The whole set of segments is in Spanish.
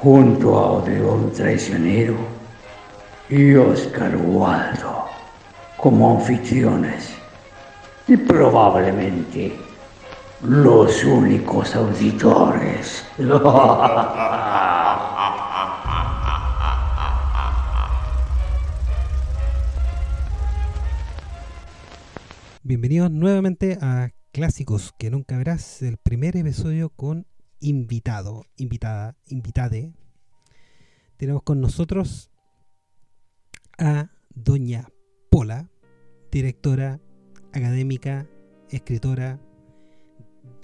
junto a Odeón Traicionero y Oscar Waldo como anfitriones y probablemente los únicos auditores. Bienvenidos nuevamente a Clásicos que nunca verás, el primer episodio con invitado, invitada, invitade. Tenemos con nosotros a doña Pola, directora académica, escritora,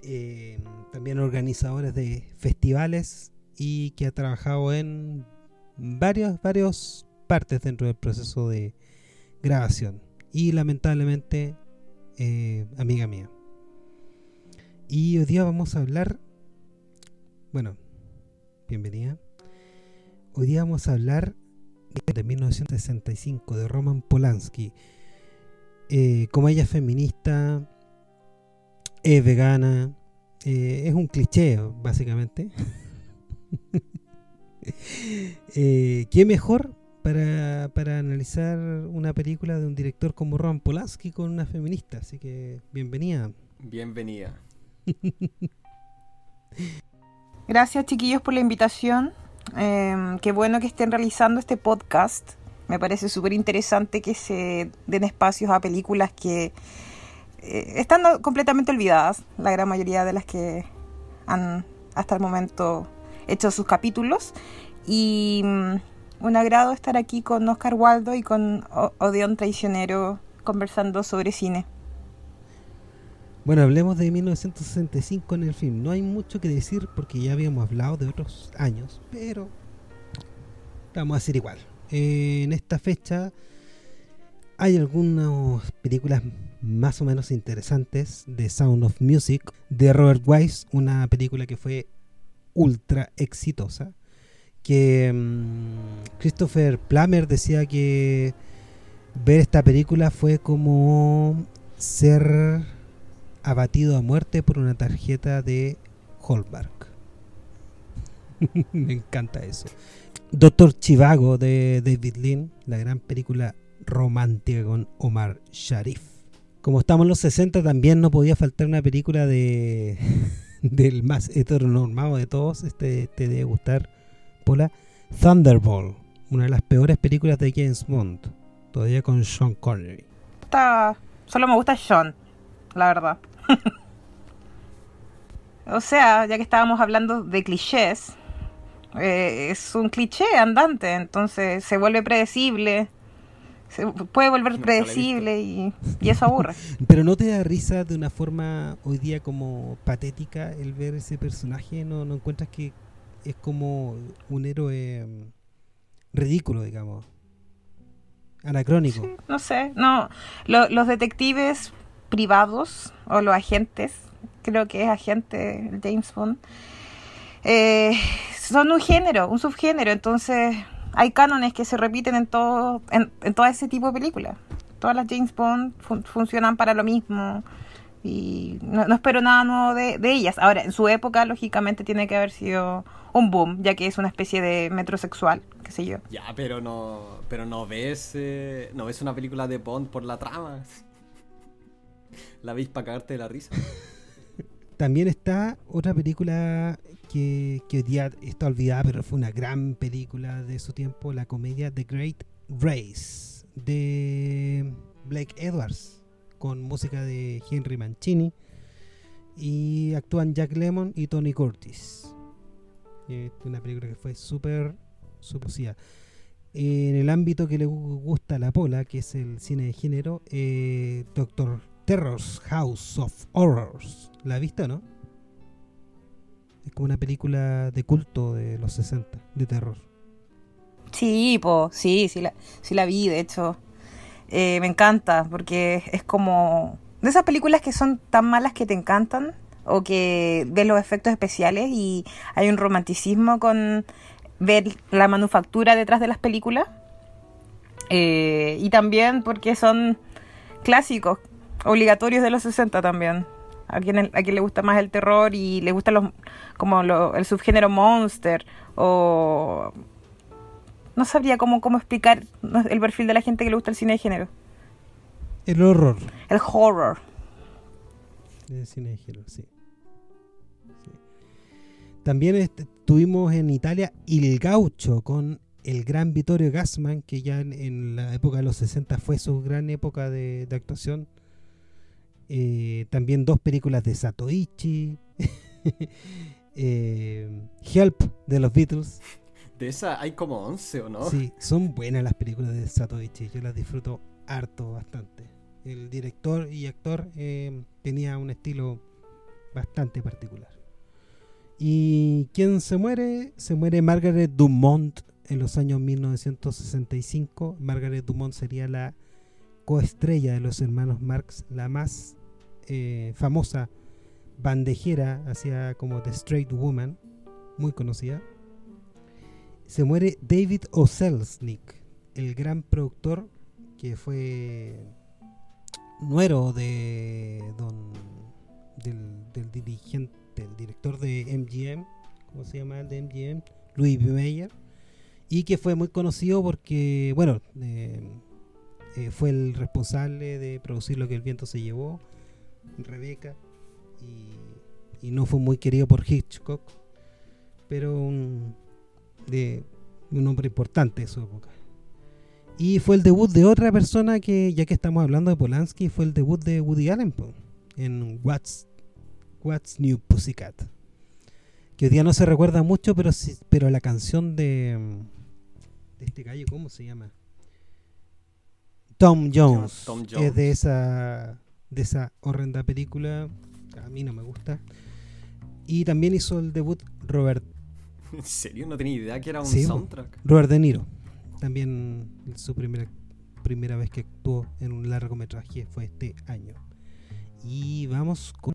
eh, también organizadora de festivales y que ha trabajado en varios, varios partes dentro del proceso de grabación. Y lamentablemente, eh, amiga mía. Y hoy día vamos a hablar bueno, bienvenida. Hoy día vamos a hablar de 1965 de Roman Polanski. Eh, como ella es feminista, es vegana, eh, es un cliché básicamente. eh, ¿Qué mejor para, para, analizar una película de un director como Roman Polanski con una feminista? Así que bienvenida. Bienvenida. Gracias chiquillos por la invitación. Eh, qué bueno que estén realizando este podcast. Me parece súper interesante que se den espacios a películas que eh, están completamente olvidadas, la gran mayoría de las que han hasta el momento hecho sus capítulos. Y um, un agrado estar aquí con Oscar Waldo y con Odeón Traicionero conversando sobre cine. Bueno, hablemos de 1965 en el film. No hay mucho que decir porque ya habíamos hablado de otros años, pero vamos a hacer igual. Eh, en esta fecha hay algunas películas más o menos interesantes de Sound of Music de Robert Wise, una película que fue ultra exitosa. Que um, Christopher Plummer decía que ver esta película fue como ser abatido a muerte por una tarjeta de Hallmark. Me encanta eso. Doctor Chivago de David Lean, la gran película romántica con Omar Sharif. Como estamos en los 60, también no podía faltar una película de del más heteronormado de todos. Este te debe gustar, Pola. Thunderball, una de las peores películas de James Bond, todavía con Sean Connery. Está, solo me gusta Sean, la verdad. o sea, ya que estábamos hablando de clichés, eh, es un cliché andante, entonces se vuelve predecible. Se puede volver predecible y, y, eso aburre. Pero no te da risa de una forma hoy día como patética el ver ese personaje, ¿no, no encuentras que es como un héroe mm, ridículo, digamos? Anacrónico. Sí, no sé, no. Lo, los detectives privados o los agentes, creo que es agente James Bond, eh, son un género, un subgénero, entonces hay cánones que se repiten en todo, en, en todo ese tipo de películas. Todas las James Bond fun funcionan para lo mismo y no, espero nada nuevo de, de, ellas. Ahora, en su época, lógicamente, tiene que haber sido un boom, ya que es una especie de metrosexual, qué sé yo. Ya, pero no, pero no ves, eh, no ves una película de Bond por la trama. ¿La veis para cagarte de la risa? También está otra película que, que hoy día está olvidada, pero fue una gran película de su tiempo, la comedia The Great Race, de Blake Edwards, con música de Henry Mancini, y actúan Jack Lemmon y Tony Curtis. Es una película que fue súper, súper En el ámbito que le gusta a la pola, que es el cine de género, eh, Doctor Terror's House of Horrors. ¿La has visto, no? Es como una película de culto de los 60, de terror. Sí, po, sí, sí la, sí la vi, de hecho. Eh, me encanta, porque es como de esas películas que son tan malas que te encantan, o que ves los efectos especiales y hay un romanticismo con ver la manufactura detrás de las películas. Eh, y también porque son clásicos, obligatorios de los 60 también. A quien, a quien le gusta más el terror y le gusta los, como el subgénero monster o... No sabría cómo, cómo explicar el perfil de la gente que le gusta el cine de género. El horror. El horror. El cine de género, sí. También estuvimos en Italia Il Gaucho con el gran Vittorio Gassman, que ya en, la época de los 60 fue su gran época de, actuación. Eh, también dos películas de Satoichi. eh, Help de los Beatles. De esa hay como 11 o no? Sí, son buenas las películas de Satoichi. Yo las disfruto harto, bastante. El director y actor eh, tenía un estilo bastante particular. ¿Y quién se muere? Se muere Margaret Dumont en los años 1965. Margaret Dumont sería la coestrella de los hermanos Marx, la más eh, famosa bandejera hacia como The Straight Woman, muy conocida. Se muere David O. el gran productor que fue nuero de don, del dirigente el director de MGM, ¿cómo se llama el de MGM? Louis B. Mayer, y que fue muy conocido porque, bueno, eh, eh, fue el responsable de producir lo que el viento se llevó, Rebeca, y, no fue muy querido por Hitchcock, pero un, de, un hombre importante de su época. Y fue el debut de otra persona que, ya que estamos hablando de Polanski, fue el debut de Woody Allen en What's What's New Pussycat. Que hoy día no se recuerda mucho, pero pero la canción de, de este gallo, ¿cómo se llama? Tom Jones, Es de esa, de esa horrenda película. A mí no me gusta. Y también hizo el debut Robert. ¿En serio? No tenía idea que era un soundtrack. Robert De Niro. También su primera, primera vez que actuó en un largometraje fue este año. Y vamos con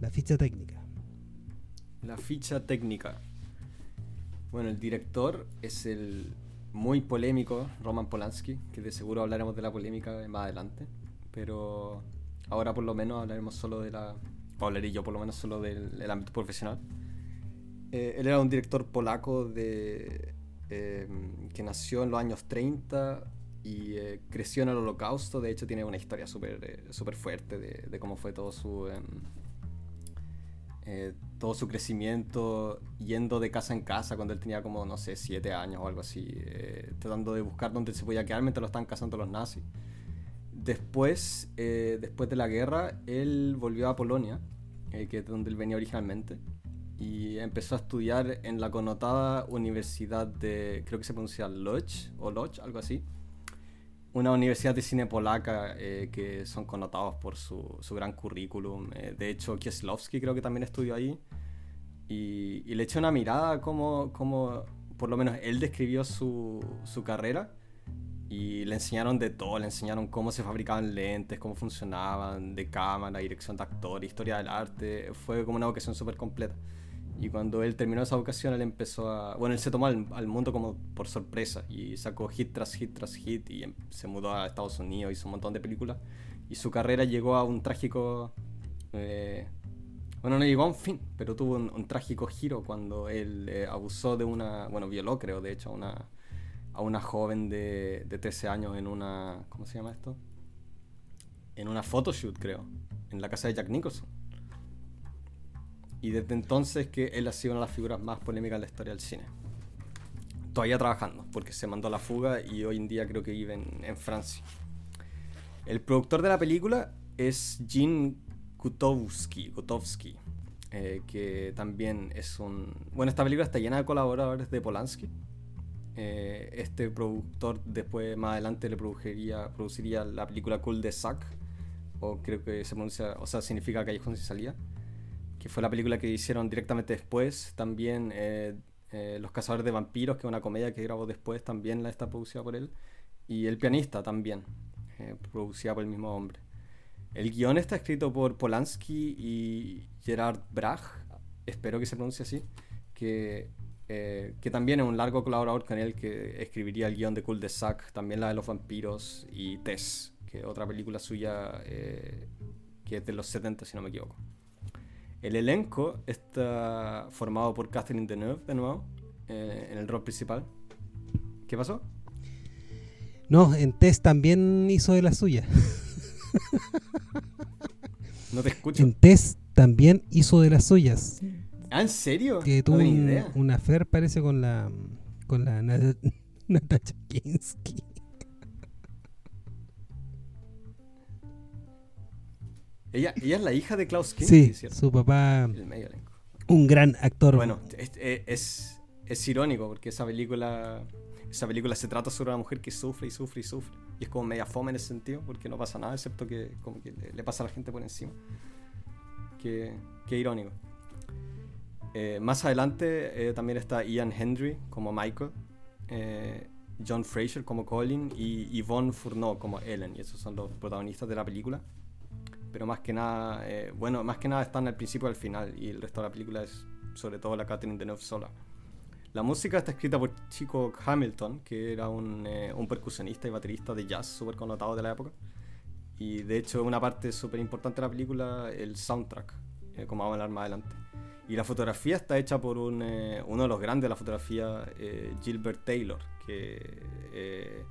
la ficha técnica. La ficha técnica. Bueno, el director es el muy polémico Roman Polanski, que de seguro hablaremos de la polémica más adelante. Pero ahora por lo menos hablaremos solo de la... O hablaré yo por lo menos solo del ámbito profesional. Eh, él era un director polaco de, em, que nació en los años 30 y eh, creció en el holocausto. De hecho tiene una historia súper eh, fuerte de, de, cómo fue todo su em, eh, todo su crecimiento yendo de casa en casa cuando él tenía como, no sé, siete años o algo así, eh, tratando de buscar dónde se podía quedar mientras lo estaban cazando los nazis. Después, eh, después de la guerra, él volvió a Polonia, que es donde él venía originalmente, y empezó a estudiar en la connotada universidad de, creo que se pronuncia Lodz o Lodz, algo así, una universidad de cine polaca eh, que son connotados por su, su gran currículum. Eh, de hecho, Kieslowski creo que también estudió ahí. Y, le eché una mirada como, como, por lo menos él describió su, su, carrera. Y le enseñaron de todo, le enseñaron cómo se fabricaban lentes, cómo funcionaban, de cámara, dirección de actor, historia del arte. Fue como una vocación súper completa. Y cuando él terminó esa vocación, él empezó a... Bueno, él se tomó al, mundo como por sorpresa y sacó hit tras hit tras hit y em, se mudó a Estados Unidos, hizo un montón de películas. Y su carrera llegó a un trágico... Eh, bueno, no llegó a un fin, pero tuvo un, trágico giro cuando él eh, abusó de una... Bueno, violó creo, de hecho, a una, a una joven de, de 13 años en una... ¿Cómo se llama esto? En una photoshoot, creo. En la casa de Jack Nicholson. Y desde entonces que él ha sido una de las figuras más polémicas de la historia del cine. Todavía trabajando, porque se mandó a la fuga y hoy en día creo que vive en, Francia. El productor de la película es Jean Gutowski, eh, que también es un... Bueno, esta película está llena de colaboradores de Polanski. Eh, este productor después, más adelante, le produciría, produciría la película Cool de Sac, o creo que se pronuncia, o sea, significa Callejón sin salida que fue la película que hicieron directamente después. También eh, Eh, Los Cazadores de Vampiros, que es una comedia que grabó después, también la está producida por él. Y El Pianista también, eh, producida por el mismo hombre. El guion está escrito por Polanski y Gerard Brach, espero que se pronuncie así, que, eh, que también es un largo colaborador con él que escribiría el guion de Cul de Sac, también la de los vampiros y Tess, que otra película suya que es de los 70 si no me equivoco. El elenco está formado por Catherine Deneuve, de nuevo, eh, en el rol principal. ¿Qué pasó? No, en Tess también hizo de la suya. no te escucho. En Tess también hizo de las suyas. ¿Ah, en serio? Que tuvo una fer parece con la con la Natasha Kinski. Ella, ella es la hija de Klaus Kinski, sí, su papá, un gran actor. Bueno, es, es, irónico porque esa película, esa película se trata sobre una mujer que sufre y sufre y sufre. Y es como media fome en ese sentido porque no pasa nada excepto que, como que le, pasa a la gente por encima. Qué, qué irónico. Eh, más adelante eh, también está Ian Hendry como Michael, eh, John Fraser como Colin y Yvonne Fourneau como Ellen. Y esos son los protagonistas de la película pero más que nada, eh, bueno, más que nada están al principio y al final, y el resto de la película es sobre todo la Catherine Deneuve sola. La música está escrita por Chico Hamilton, que era un, eh, un percusionista y baterista de jazz súper connotado de la época. Y de hecho, una parte súper importante de la película, el soundtrack, eh, como vamos a hablar más adelante. Y la fotografía está hecha por un, uno de los grandes de la fotografía, Gilbert Taylor, que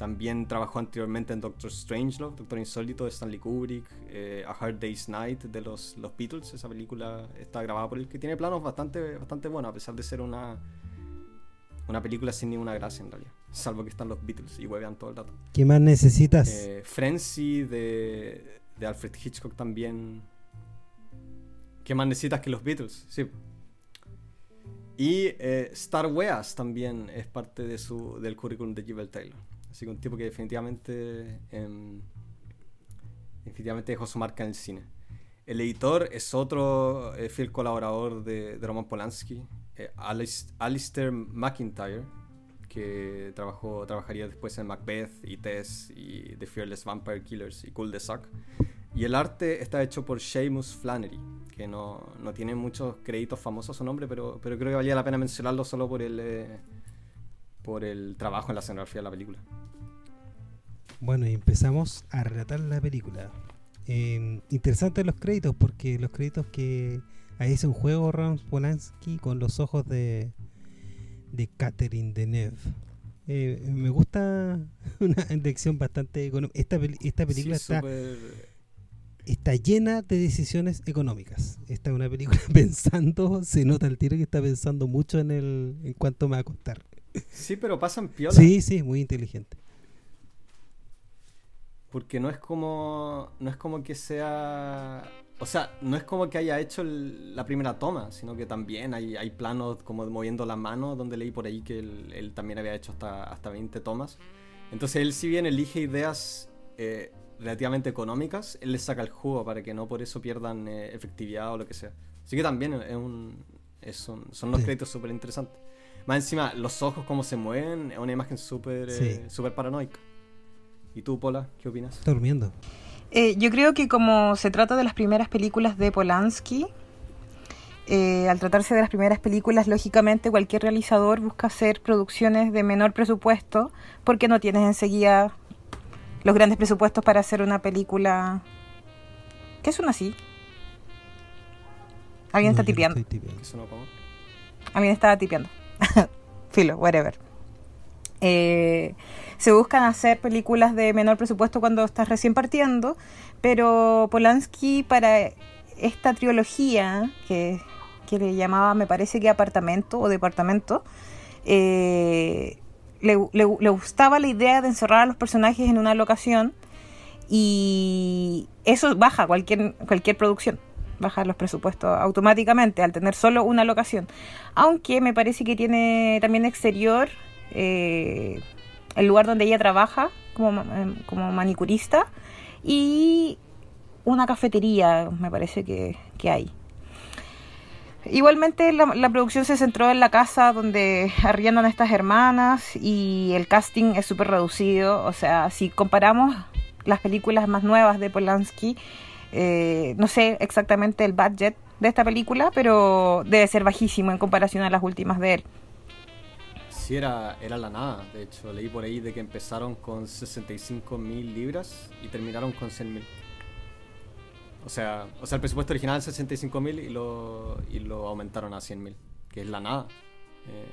también trabajó anteriormente en Doctor Strangelove, Doctor Insólito de Stanley Kubrick, eh, A Hard Day's Night de los, los Beatles. Esa película está grabada por él, que tiene planos bastante, bastante buenos, a pesar de ser una, una película sin ninguna gracia en realidad. Salvo que están los Beatles y huevean todo el rato. ¿Qué más necesitas? Eh, Frenzy de, de Alfred Hitchcock también. ¿Qué más necesitas que los Beatles? Sí. Y eh, Star Wars también es parte de su, del currículum de Gilbert Taylor. Así que un tipo que definitivamente, em, definitivamente dejó su marca en el cine. El editor es otro eh, fiel colaborador de, Roman Polanski, eh, Alistair McIntyre, que trabajó, trabajaría después en Macbeth y Tess y The Fearless Vampire Killers y Cool the Suck. Y el arte está hecho por Seamus Flannery, que no, no tiene muchos créditos famosos a su nombre, pero, pero creo que valía la pena mencionarlo solo por el, eh, por el trabajo en la escenografía de la película. Bueno, y empezamos a relatar la película. Eh, interesante los créditos, porque los créditos que ahí es un juego Rams Polanski con los ojos de, de Catherine Deneuve. Eh, me gusta una dirección bastante económica. Esta, esta película está, está llena de decisiones económicas. Esta es una película pensando, se nota el tiro que está pensando mucho en el en cuánto me va a costar. Sí, pero pasan piola. Sí, sí, muy inteligente. Porque no es como. No es como que sea. O sea, no es como que haya hecho la primera toma, sino que también hay, hay planos como moviendo la mano, donde leí por ahí que él, también había hecho hasta, hasta 20 tomas. Entonces él si bien elige ideas eh, relativamente económicas, él les saca el jugo para que no por eso pierdan eh, efectividad o lo que sea. Así que también es un, es un, son unos créditos súper interesantes. Más encima, los ojos como se mueven, es una imagen súper eh, super paranoica. ¿Y tú, Pola, qué opinas? Está durmiendo. Eh, yo creo que como se trata de las primeras películas de Polanski, eh, al tratarse de las primeras películas, lógicamente cualquier realizador busca hacer producciones de menor presupuesto porque no tienes enseguida los grandes presupuestos para hacer una película... ¿Qué son así? ¿Alguien está tipeando? Alguien estaba tipeando. Filo, whatever. Eh, se buscan hacer películas de menor presupuesto cuando estás recién partiendo, pero Polanski para esta trilogía, que, le llamaba, me parece que apartamento o departamento, eh, le, gustaba la idea de encerrar a los personajes en una locación y eso baja cualquier, cualquier producción bajar los presupuestos automáticamente al tener solo una locación. Aunque me parece que tiene también exterior eh, el lugar donde ella trabaja como, em, como manicurista y una cafetería, me parece que, hay. Igualmente la, la, producción se centró en la casa donde arriendan estas hermanas y el casting es súper reducido. O sea, si comparamos las películas más nuevas de Polanski, eh, no sé exactamente el budget de esta película, pero debe ser bajísimo en comparación a las últimas de él. Sí, era, era la nada. De hecho, leí por ahí de que empezaron con 65 mil libras y terminaron con 100 mil. O sea, o sea, el presupuesto original es 65 mil y lo, y lo aumentaron a 100 mil, que es la nada. Eh,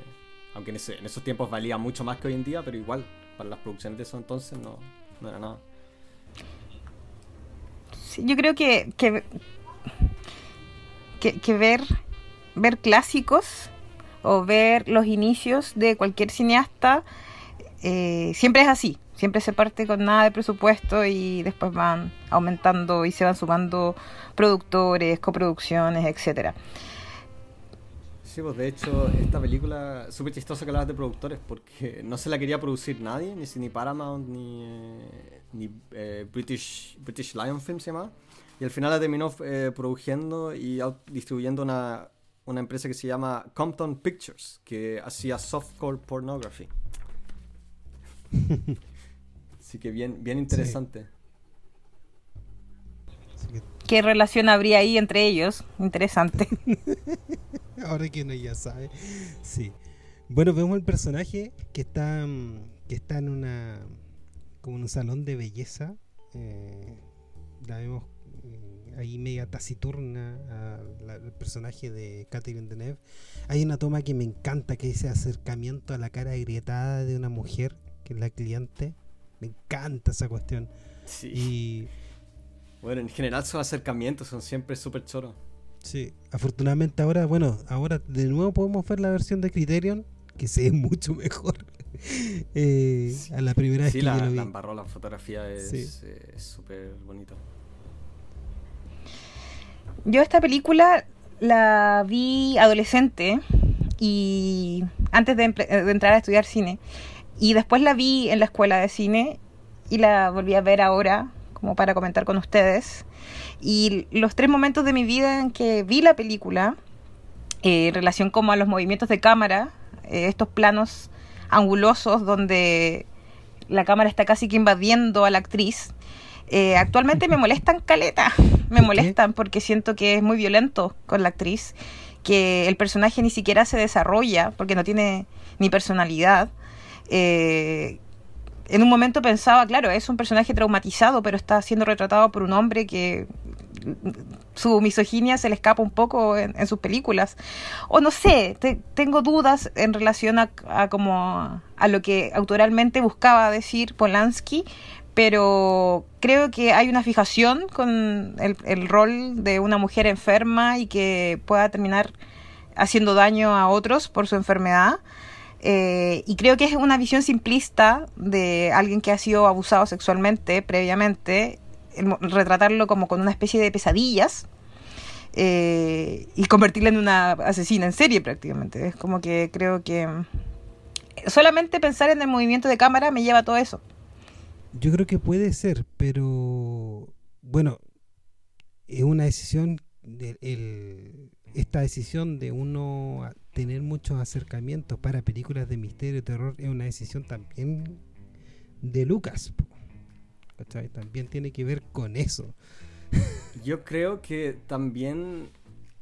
aunque en, ese, en, esos tiempos valía mucho más que hoy en día, pero igual, para las producciones de eso entonces no, no era nada. Yo creo que, que, que, ver, ver clásicos o ver los inicios de cualquier cineasta eh, siempre es así. Siempre se parte con nada de presupuesto y después van aumentando y se van sumando productores, coproducciones, etcétera. Sí, pues de hecho, esta película, súper chistosa que hablabas de productores, porque no se la quería producir nadie, ni, ni Paramount, ni, eh, ni eh, British, British Lion Film se llama. Y al final la terminó eh, produciendo y distribuyendo una, una empresa que se llama Compton Pictures, que hacía softcore pornography. Así que bien, bien interesante. ¿Qué relación habría ahí entre ellos? Interesante. Ahora que uno ya sabe. Sí. Bueno, vemos el personaje que está que está en una como en un salón de belleza. Eh, la vemos eh, ahí media taciturna al personaje de Catherine Deneuve. Hay una toma que me encanta que dice acercamiento a la cara agrietada de una mujer que es la cliente me encanta esa cuestión. Sí. Bueno, en general sus acercamientos son siempre súper choros. Sí, afortunadamente ahora, bueno, ahora de nuevo podemos ver la versión de Criterion, que se ve mucho mejor. eh, A la primera vez que la, yo lo vi. la embarró, la fotografía es súper bonito. Yo esta película la vi adolescente y antes de, de entrar a estudiar cine. Y después la vi en la escuela de cine y la volví a ver ahora, como para comentar con ustedes. Y los tres momentos de mi vida en que vi la película, eh, en relación como a los movimientos de cámara, eh, estos planos angulosos donde la cámara está casi que invadiendo a la actriz, eh, actualmente me molestan caleta, me molestan porque siento que es muy violento con la actriz, que el personaje ni siquiera se desarrolla porque no tiene ni personalidad. Eh, en un momento pensaba, claro, es un personaje traumatizado, pero está siendo retratado por un hombre que su misoginia se le escapa un poco en, sus películas. O no sé, tengo dudas en relación a, como a lo que autoralmente buscaba decir Polanski, pero creo que hay una fijación con el, el rol de una mujer enferma y que pueda terminar haciendo daño a otros por su enfermedad. Eh, y creo que es una visión simplista de alguien que ha sido abusado sexualmente previamente, retratarlo como con una especie de pesadillas eh, y convertirla en una asesina en serie prácticamente. Es como que creo que solamente pensar en el movimiento de cámara me lleva a todo eso. Yo creo que puede ser, pero bueno, es una decisión del esta decisión de uno tener muchos acercamientos para películas de misterio y terror es una decisión también de Lucas. También tiene que ver con eso. Yo creo que también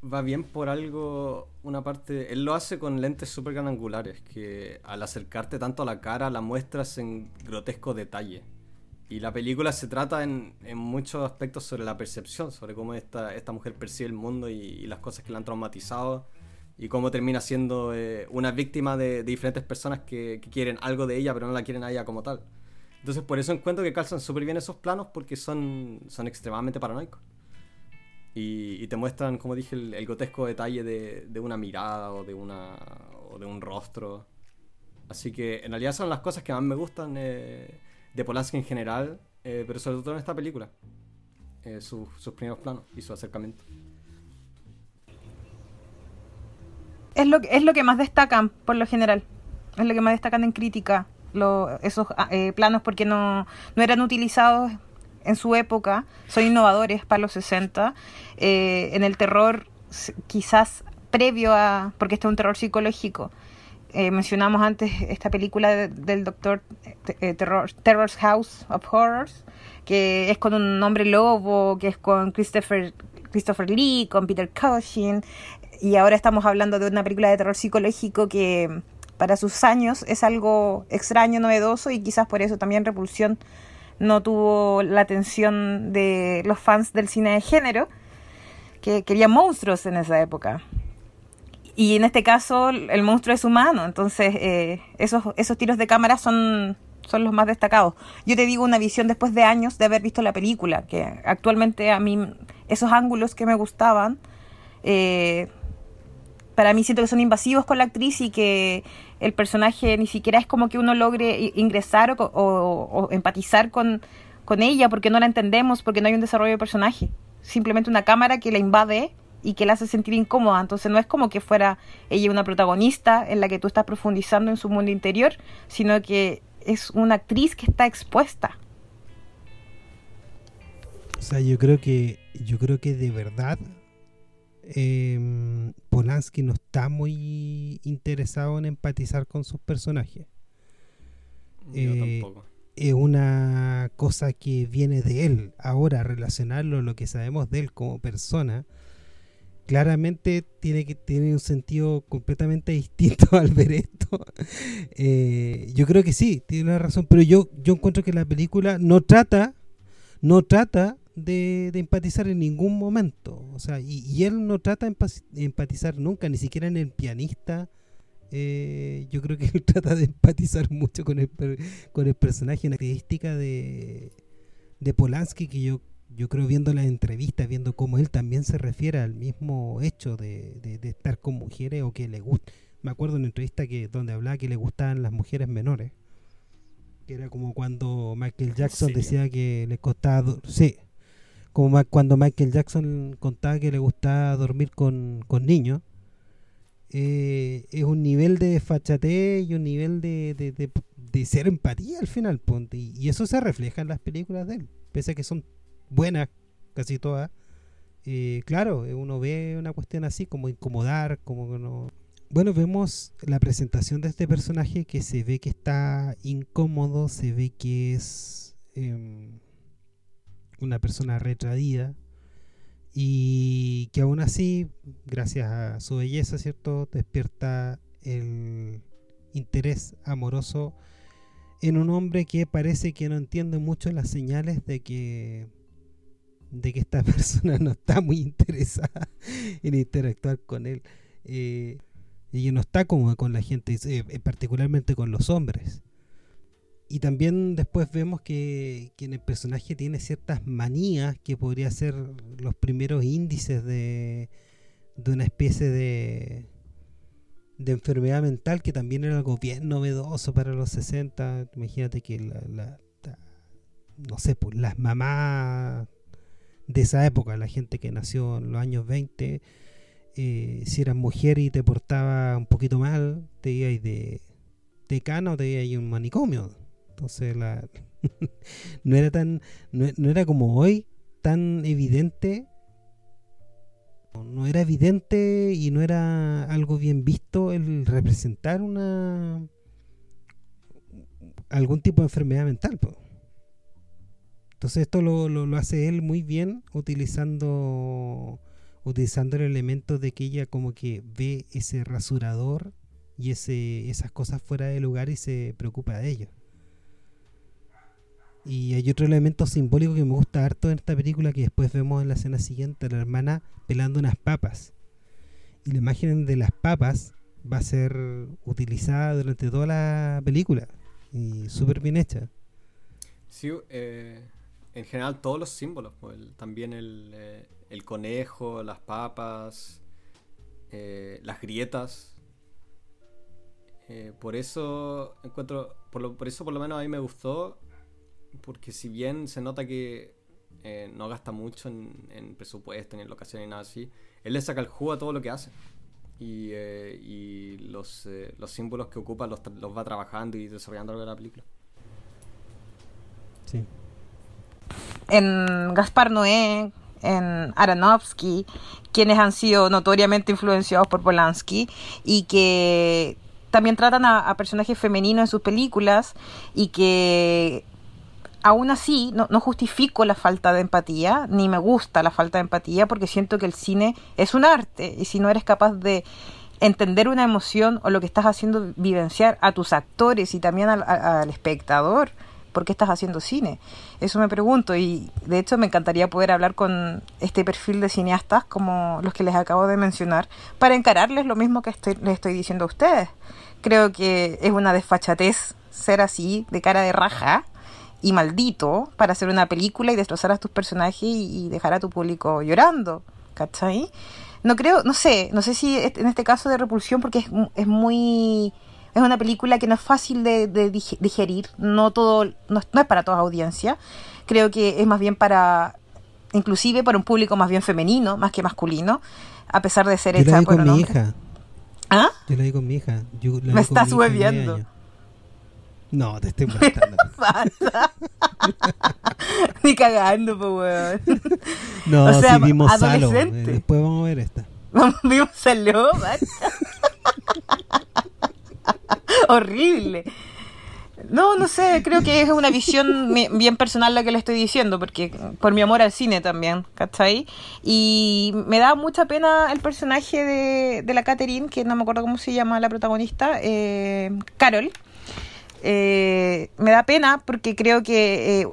va bien por algo, una parte, él lo hace con lentes súper gran angulares, que al acercarte tanto a la cara la muestras en grotesco detalle. Y la película se trata en, en, muchos aspectos sobre la percepción, sobre cómo esta, esta mujer percibe el mundo y, las cosas que la han traumatizado y cómo termina siendo eh, una víctima de, diferentes personas que, quieren algo de ella pero no la quieren a ella como tal. Entonces por eso encuentro que calzan súper bien esos planos porque son, son extremadamente paranoicos. Y, te muestran, como dije, el, grotesco detalle de, de, una mirada o de, una, o de un rostro. Así que en realidad son las cosas que más me gustan. Eh, de Polanski en general, eh, pero sobre todo en esta película. Eh, sus primeros planos y su acercamiento. Es lo, es lo que más destacan, por lo general. Es lo que más destacan en crítica, esos ah, eh, planos, porque no, no eran utilizados en su época, son innovadores para los 60. en el terror quizás previo a, porque este es un terror psicológico. Eh, mencionamos antes esta película del doctor eh, terror, Terror's House of Horrors, que es con un hombre lobo, que es con Christopher, Christopher Lee, con Peter Cushing, y ahora estamos hablando de una película de terror psicológico que para sus años es algo extraño, novedoso, y quizás por eso también Repulsión no tuvo la atención de los fans del cine de género, que querían monstruos en esa época. Y en este caso el monstruo es humano, entonces eh, esos, esos tiros de cámara son, son los más destacados. Yo te digo una visión después de años de haber visto la película, que actualmente a mí esos ángulos que me gustaban, eh, para mí siento que son invasivos con la actriz y que el personaje ni siquiera es como que uno logre ingresar o, o empatizar con, con ella porque no la entendemos, porque no hay un desarrollo de personaje. Simplemente una cámara que la invade y que la hace sentir incómoda. Entonces no es como que fuera ella una protagonista en la que tú estás profundizando en su mundo interior, sino que es una actriz que está expuesta. O sea, yo creo que yo creo que de verdad eh, Polanski no está muy interesado en empatizar con sus personajes. Yo eh, tampoco. Es una cosa que viene de él. Ahora, relacionarlo lo que sabemos de él como persona, claramente tiene que tiene un sentido completamente distinto al ver esto. Eh, yo creo que sí, tiene una razón, pero yo, yo encuentro que la película no trata, no trata de, empatizar en ningún momento. O sea, y, él no trata de empatizar nunca, ni siquiera en el pianista. Eh, yo creo que él trata de empatizar mucho con el, con el personaje, una característica de, de Polanski que yo yo creo viendo las entrevistas, viendo cómo él también se refiere al mismo hecho de, de, estar con mujeres o que le gusta. Me acuerdo en una entrevista que donde hablaba que le gustaban las mujeres menores. Que era como cuando Michael Jackson decía que le costaba... Sí, como cuando Michael Jackson contaba que le gustaba dormir con, con niños. Eh, es un nivel de fachatez y un nivel de, de, de, ser empatía al final. Y, y eso se refleja en las películas de él. Pese a que son buenas, casi todas. Eh, claro, eh, uno ve una cuestión así como incomodar, como no... Bueno, vemos la presentación de este personaje que se ve que está incómodo, se ve que es em, una persona retraída y que aún así, gracias a su belleza, ¿cierto?, despierta el interés amoroso en un hombre que parece que no entiende mucho las señales de que de que esta persona no está muy interesada en interactuar con él. Eh, y no está como con la gente, eh, particularmente con los hombres. Y también después vemos que, que, el personaje tiene ciertas manías que podría ser los primeros índices de, de una especie de, de enfermedad mental que también era algo bien novedoso para los 60. Imagínate que la, la no sé, pues las mamás de esa época, la gente que nació en los años 20, eh, si eras mujer y te portaba un poquito mal, te ibas de, de cana o te ibas a un manicomio. Entonces la no era tan no, era como hoy tan evidente no era evidente y no era algo bien visto el representar una algún tipo de enfermedad mental. Entonces esto lo, lo, hace él muy bien utilizando utilizando el elemento de que ella como que ve ese rasurador y ese, esas cosas fuera de lugar y se preocupa de ello. Y hay otro elemento simbólico que me gusta harto en esta película que después vemos en la escena siguiente, la hermana pelando unas papas. Y la imagen de las papas va a ser utilizada durante toda la película. Y súper bien hecha. Sí, eh, en general todos los símbolos, pues, también eh, el, conejo, las papas, eh, las grietas. Eh, por eso encuentro, por, lo, por eso por lo menos a mí me gustó, porque si bien se nota que no gasta mucho en, presupuesto ni en locación ni nada así, él le saca el jugo a todo lo que hace. Y, y los, los, símbolos que ocupa los, los va trabajando y desarrollando a lo de la película. Sí en Gaspar Noé, en Aronofsky, quienes han sido notoriamente influenciados por Polanski y que también tratan a, personajes femeninos en sus películas y que aún así no, justifico la falta de empatía, ni me gusta la falta de empatía, porque siento que el cine es un arte y si no eres capaz de entender una emoción o lo que estás haciendo vivenciar a tus actores y también al espectador, ¿por qué estás haciendo cine? Eso me pregunto y de hecho me encantaría poder hablar con este perfil de cineastas como los que les acabo de mencionar para encararles lo mismo que estoy, les estoy diciendo a ustedes. Creo que es una desfachatez ser así, de cara de raja y maldito, para hacer una película y destrozar a tus personajes y, dejar a tu público llorando, ¿cachai? No creo, no sé, no sé si en este caso de repulsión porque es, es muy es una película que no es fácil de, digerir, no todo, no, es para toda audiencia. Creo que es más bien para, inclusive para un público más bien femenino, más que masculino, a pesar de ser Yo hecha la por con mi hija. ¿Ah? Yo la vi con mi hija. Me estás viendo. No, te estoy molestando. Ni cagando, pues, weón. No, o sea, si vimos Salo. Eh, después vamos a ver esta. Vimos Salo, Horrible. No, no sé, creo que es una visión bien personal la que le estoy diciendo, porque por mi amor al cine también, ¿cachai? Y me da mucha pena el personaje de, de la Catherine, que no me acuerdo cómo se llama la protagonista, eh, Carol. Eh, me da pena porque creo que eh,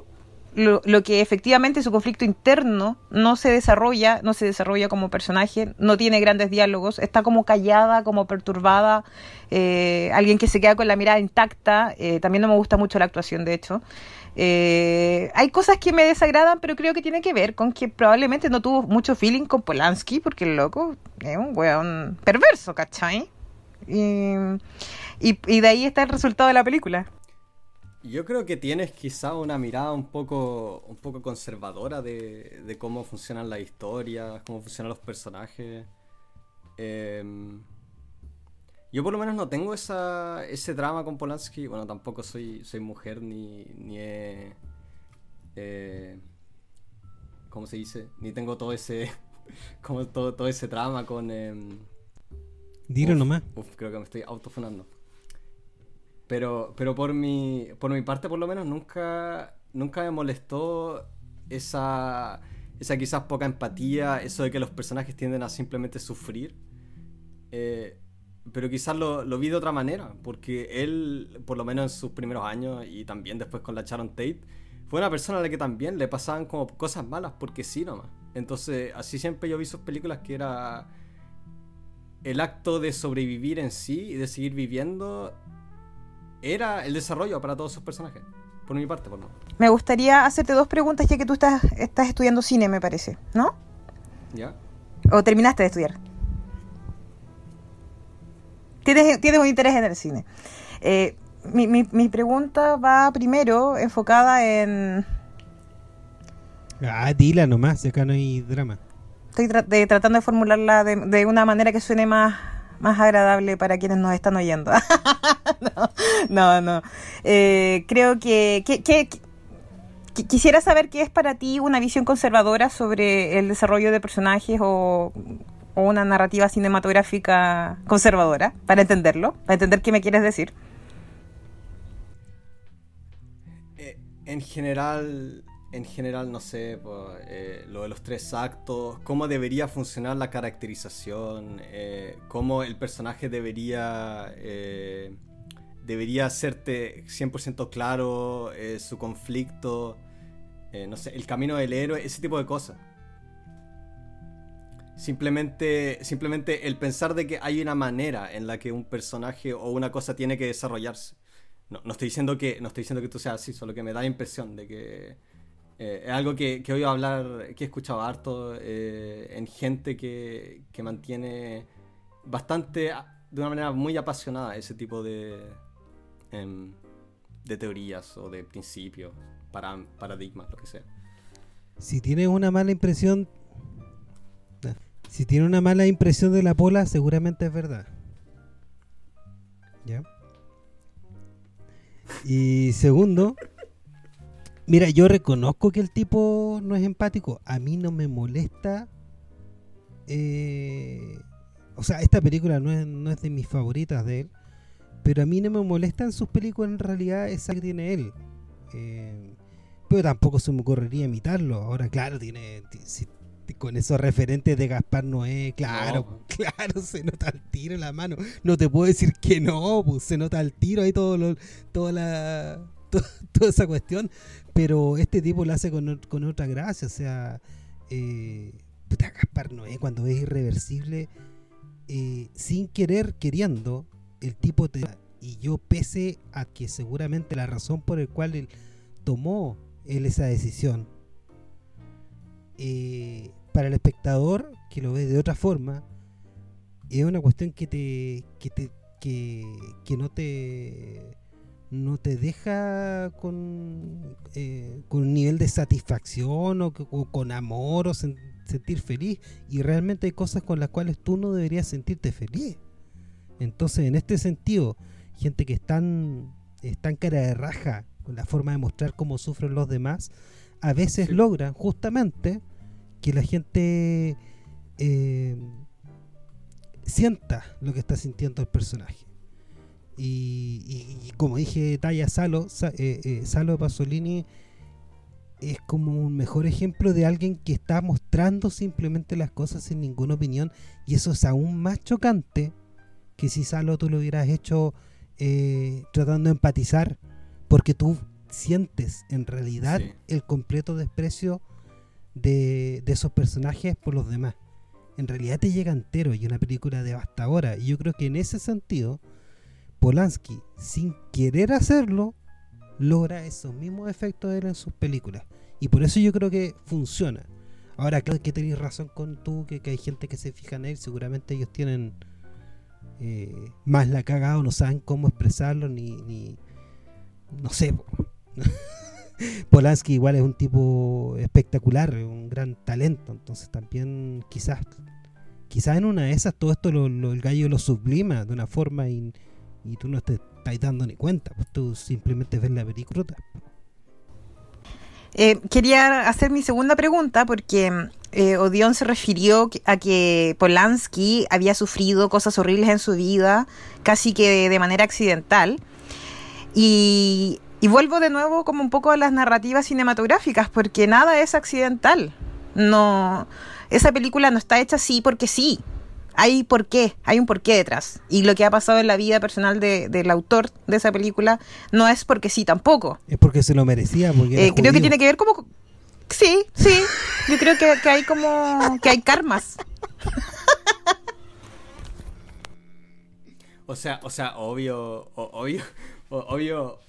lo, que efectivamente su conflicto interno no se desarrolla, no se desarrolla como personaje, no tiene grandes diálogos, está como callada, como perturbada, eh, alguien que se queda con la mirada intacta, también no me gusta mucho la actuación de hecho. Eh, hay cosas que me desagradan, pero creo que tiene que ver con que probablemente no tuvo mucho feeling con Polanski, porque el loco es un weón perverso, ¿cachai? Y, y de ahí está el resultado de la película. Yo creo que tienes quizá una mirada un poco, un poco conservadora de, cómo funcionan las historias, cómo funcionan los personajes. Em, yo por lo menos no tengo esa, ese drama con Polanski. Bueno, tampoco soy, soy mujer ni, ni eh, ¿Cómo se dice? Ni tengo todo ese... como todo, todo ese drama con... Eh, Dilo nomás. Uf, creo que me estoy autofonando. Pero, pero por, mi, por mi parte, por lo menos, nunca, nunca me molestó esa, esa quizás poca empatía, eso de que los personajes tienden a simplemente sufrir. Eh, pero quizás lo, lo, vi de otra manera, porque él, por lo menos en sus primeros años y también después con la Sharon Tate, fue una persona a la que también le pasaban como cosas malas, porque sí nomás. Entonces, así siempre yo vi sus películas que era el acto de sobrevivir en sí y de seguir viviendo era el desarrollo para todos sus personajes. Por mi parte, por no. Me gustaría hacerte dos preguntas ya que tú estás, estás estudiando cine, me parece, ¿no? ¿Ya? ¿O terminaste de estudiar? Tienes, tienes un interés en el cine. Eh, mi, mi, mi, pregunta va primero enfocada en... Ah, dila nomás, acá no hay drama. Estoy tratando de formularla de, una manera que suene más más agradable para quienes nos están oyendo. no, no. Eh, creo que, quisiera saber qué es para ti una visión conservadora sobre el desarrollo de personajes o, una narrativa cinematográfica conservadora, para entenderlo, para entender qué me quieres decir. Eh, en general, en general, no sé, eh, lo de los tres actos, cómo debería funcionar la caracterización, eh, cómo el personaje debería, eh, debería hacerte 100% claro su conflicto, no sé, el camino del héroe, ese tipo de cosas. Simplemente, simplemente el pensar de que hay una manera en la que un personaje o una cosa tiene que desarrollarse. No, no estoy diciendo que no estoy diciendo que tú seas así, solo que me da la impresión de que eh, es algo que, que he oído hablar, que he escuchado harto eh, en gente que, que, mantiene bastante, de una manera muy apasionada, ese tipo de, em, de teorías o de principios, para, paradigmas, lo que sea. Si tienes una mala impresión, si tiene una mala impresión de la pola, seguramente es verdad. ¿Ya? Y segundo, Mira, yo reconozco que el tipo no es empático. A mí no me molesta. Eh, o sea, esta película no es, no es de mis favoritas de él. Pero a mí no me molestan sus películas en realidad esa que tiene él. Eh, pero tampoco se me ocurriría imitarlo. Ahora, claro, tiene. con esos referentes de Gaspar Noé, claro, claro, se nota al tiro en la mano. No te puedo decir que no, pues, se nota al tiro ahí todo lo, toda la toda esa cuestión, pero este tipo lo hace con, con otra gracia, o sea, eh, puta, Gaspar Noé cuando es irreversible, eh, sin querer, queriendo, el tipo te... Y yo pese a que seguramente la razón por la cual él tomó él esa decisión, eh, para el espectador que lo ve de otra forma, es una cuestión que te, que te que, que no te no te deja con, eh, con un nivel de satisfacción o, con amor o sentir feliz. Y realmente hay cosas con las cuales tú no deberías sentirte feliz. Entonces en este sentido gente que están tan, cara de raja con la forma de mostrar cómo sufren los demás a veces logran justamente que la gente eh, sienta lo que está sintiendo el personaje y, como dije, Taya Salo, eh, eh, Salo Pasolini es como un mejor ejemplo de alguien que está mostrando simplemente las cosas sin ninguna opinión. Y eso es aún más chocante que si Salo tú lo hubieras hecho eh, tratando de empatizar, porque tú sientes en realidad el completo desprecio de, de, esos personajes por los demás. En realidad te llega entero y una película devastadora. Y yo creo que en ese sentido Polanski, sin querer hacerlo, logra esos mismos efectos de él en sus películas. Y por eso yo creo que funciona. Ahora, claro que tenéis razón con tú, que, hay gente que se fija en él, seguramente ellos tienen eh, más la cagada o no saben cómo expresarlo, ni, no sé. Polanski igual es un tipo espectacular, un gran talento, entonces también quizás quizás en una de esas todo esto lo, el gallo lo sublima de una forma y tú no te estás dando ni cuenta, pues tú simplemente ves la película. Eh, quería hacer mi segunda pregunta porque eh, Odeon se refirió a que Polanski había sufrido cosas horribles en su vida, casi que de, manera accidental. Y, y, vuelvo de nuevo como un poco a las narrativas cinematográficas, porque nada es accidental. No, esa película no está hecha así porque sí hay por qué, hay un porqué detrás. Y lo que ha pasado en la vida personal de, del autor de esa película no es porque sí tampoco. Es porque se lo merecía. Porque eh, creo que tiene que ver como... Sí, sí. Yo creo que, que hay como... que hay karmas. O sea, o sea, obvio, obvio, obvio,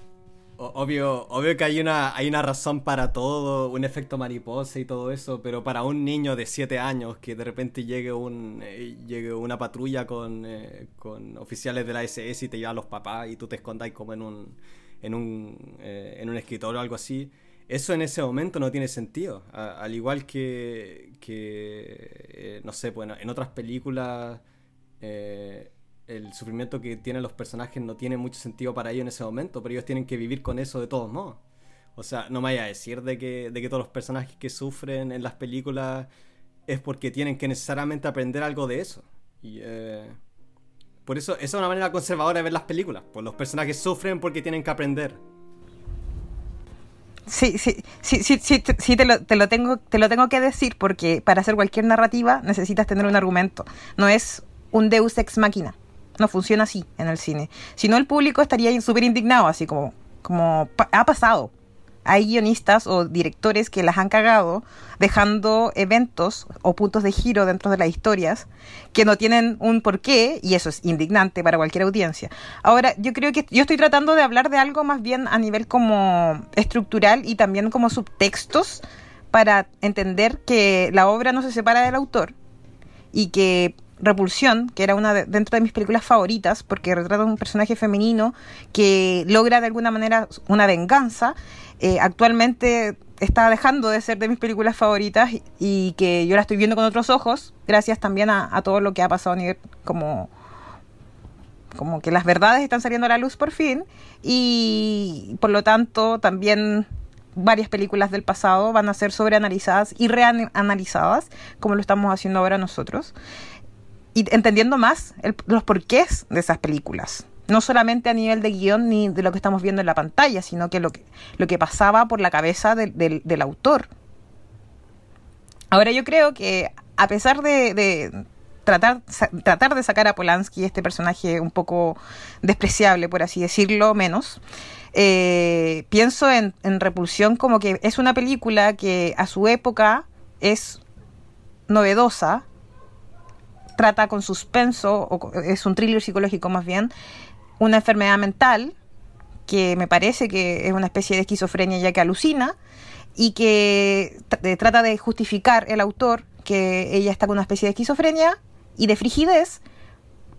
Obvio, obvio que hay una, hay una razón para todo, un efecto mariposa y todo eso, pero para un niño de 7 años que de repente llegue un eh, llegue una patrulla con, eh, con oficiales de la SS y te lleva a los papás y tú te escondáis como en un en un, eh, en un escritorio o algo así, eso en ese momento no tiene sentido. al igual que, que no sé, bueno, en otras películas el sufrimiento que tienen los personajes no tiene mucho sentido para ellos en ese momento, pero ellos tienen que vivir con eso de todos modos. O sea, no me vaya a decir de que, de que todos los personajes que sufren en las películas es porque tienen que necesariamente aprender algo de eso. Eh, por eso, esa es una manera conservadora de ver las películas. Pues los personajes sufren porque tienen que aprender. Sí, sí, sí, sí, sí, te, lo, te, lo tengo, te lo tengo que decir porque para hacer cualquier narrativa necesitas tener un argumento. No es un deus ex machina. No funciona así en el cine. Si no, el público estaría súper indignado, así como, como ha pasado. Hay guionistas o directores que las han cagado dejando eventos o puntos de giro dentro de las historias que no tienen un porqué y eso es indignante para cualquier audiencia. Ahora, yo creo que yo estoy tratando de hablar de algo más bien a nivel como estructural y también como subtextos para entender que la obra no se separa del autor y que Repulsión, que era una dentro de mis películas favoritas, porque retrata un personaje femenino que logra de alguna manera una venganza, eh, actualmente está dejando de ser de mis películas favoritas y, que yo la estoy viendo con otros ojos, gracias también a, todo lo que ha pasado a nivel como como que las verdades están saliendo a la luz por fin. Y por lo tanto también varias películas del pasado van a ser sobreanalizadas y reanalizadas, como lo estamos haciendo ahora nosotros, y entendiendo más los porqués de esas películas. No solamente a nivel de guion ni de lo que estamos viendo en la pantalla, sino que lo que, lo que pasaba por la cabeza del autor. Ahora yo creo que a pesar de, tratar, tratar de sacar a Polanski, este personaje un poco despreciable, por así decirlo, menos, eh, pienso en, Repulsión como que es una película que a su época es novedosa, trata con suspenso, o es un thriller psicológico más bien, una enfermedad mental, que me parece que es una especie de esquizofrenia ya que alucina, y que trata de justificar el autor que ella está con una especie de esquizofrenia y de frigidez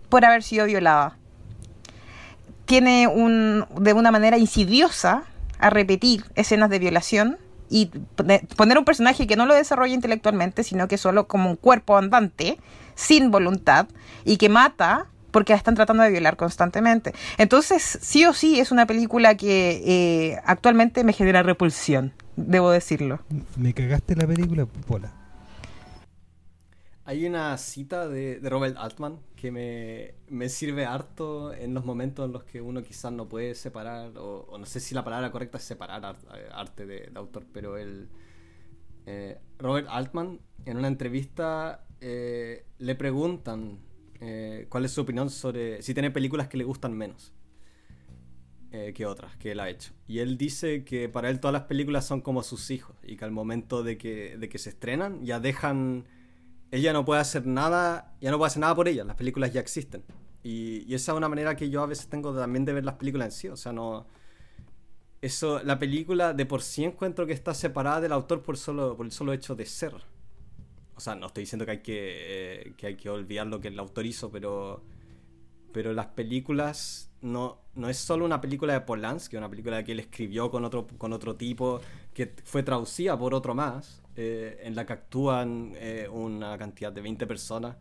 por haber sido violada. Tiene un, de una manera insidiosa a repetir escenas de violación y poner un personaje que no lo desarrolla intelectualmente, sino que solo como un cuerpo andante, sin voluntad, y que mata porque la están tratando de violar constantemente. Entonces, sí o sí, es una película que eh, actualmente me genera repulsión, debo decirlo. Me cagaste la película, Pola. Hay una cita de, Robert Altman que me, sirve harto en los momentos en los que uno quizás no puede separar, o, no sé si la palabra correcta es separar eh, arte de, autor, pero el eh, Robert Altman en una entrevista eh, le preguntan cuál es su opinión sobre si tiene películas que le gustan menos que otras que él ha hecho. Y él dice que para él todas las películas son como sus hijos y que al momento de que, de que se estrenan ya dejan ella no puede hacer nada, ya no puede hacer nada por ella, las películas ya existen. Y, esa es una manera que yo a veces tengo también de ver las películas en sí, o sea, no... Eso, la película de por sí encuentro que está separada del autor por, solo, por el solo hecho de ser. O sea, no estoy diciendo que hay que, eh, que, hay que olvidar lo que el autor hizo, pero, pero las películas no, no es solo una película de Polanski, una película que él escribió con otro, con otro tipo, que fue traducida por otro más, eh, en la que actúan eh, una cantidad de 20 personas.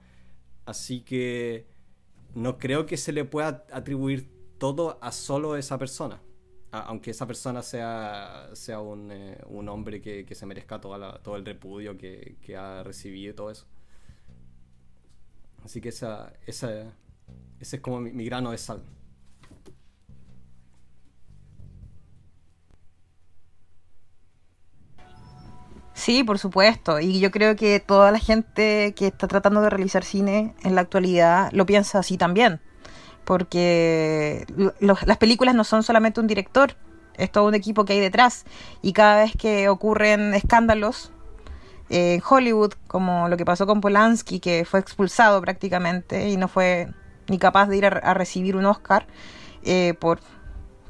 Así que no creo que se le pueda atribuir todo a solo esa persona. Aunque esa persona sea, sea un, eh, un hombre que, que, se merezca toda todo el repudio que, que, ha recibido y todo eso. Así que esa, esa, ese es como mi grano de sal. Sí, por supuesto. Y yo creo que toda la gente que está tratando de realizar cine en la actualidad lo piensa así también. Porque las películas no son solamente un director, es todo un equipo que hay detrás. Y cada vez que ocurren escándalos en Hollywood, como lo que pasó con Polanski, que fue expulsado prácticamente y no fue ni capaz de ir a, recibir un Oscar eh, por,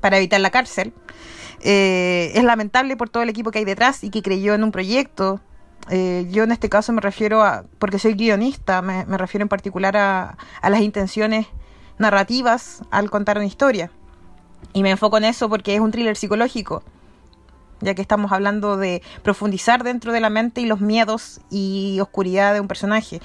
para evitar la cárcel. Eh, es lamentable por todo el equipo que hay detrás y que creyó en un proyecto. Eh, yo en este caso me refiero a, porque soy guionista, me, refiero en particular a, las intenciones narrativas al contar una historia. Y me enfoco en eso porque es un thriller psicológico, ya que estamos hablando de profundizar dentro de la mente y los miedos y oscuridad de un personaje.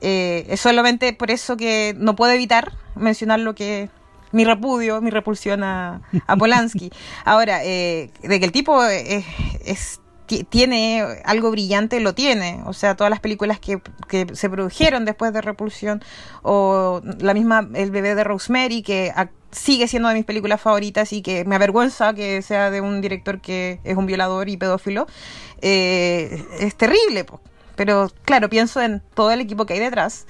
Eh, es solamente por eso que no puedo evitar mencionar lo que mi repudio, mi repulsión a, a Polanski. Ahora, eh, de que el tipo es, tiene algo brillante, lo tiene. O sea, todas las películas que, que, se produjeron después de Repulsión, o la misma El bebé de Rosemary, que sigue siendo de mis películas favoritas y que me avergüenza que sea de un director que es un violador y pedófilo, eh, es terrible. Pero claro, pienso en todo el equipo que hay detrás.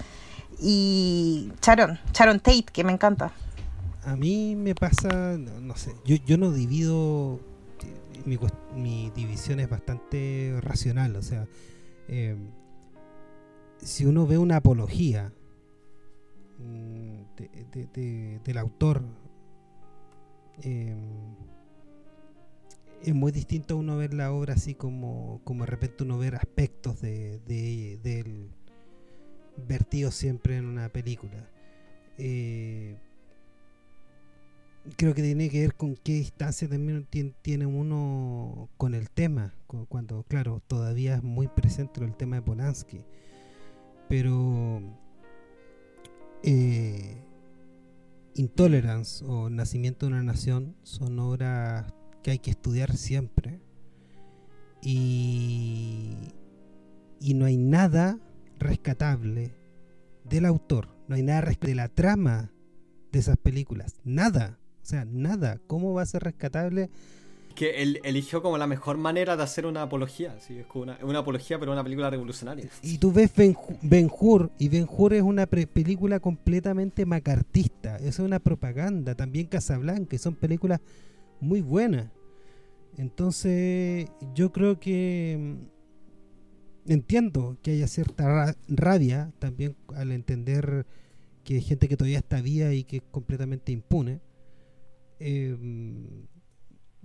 Y Sharon, Sharon Tate, que me encanta a mí me pasa, no, sé, yo, yo no divido, mi, división es bastante racional, o sea, em, si uno ve una apología mm, del autor, em, es muy distinto a uno ver la obra así como, como de repente uno ver aspectos de, de, del vertido siempre en una película. Eh, creo que tiene que ver con qué distancia también tiene uno con el tema, cuando, claro, todavía es muy presente el tema de Polanski. Pero eh, Intolerance o Nacimiento de una Nación son obras que hay que estudiar siempre. Y, y no hay nada rescatable del autor, no hay nada de la trama de esas películas, nada, sea, nada. ¿Cómo va a ser rescatable? que él eligió como la mejor manera de hacer una apología. ¿sí? Es como una, una, apología, pero una película revolucionaria. Y tú ves Ben, ben Hur, y Ben Hur es una película completamente macartista. Es una propaganda. También Casablanca, son películas muy buenas. Entonces, yo creo que mm, entiendo que haya cierta rabia también al entender que hay gente que todavía está viva y que es completamente impune. Eh,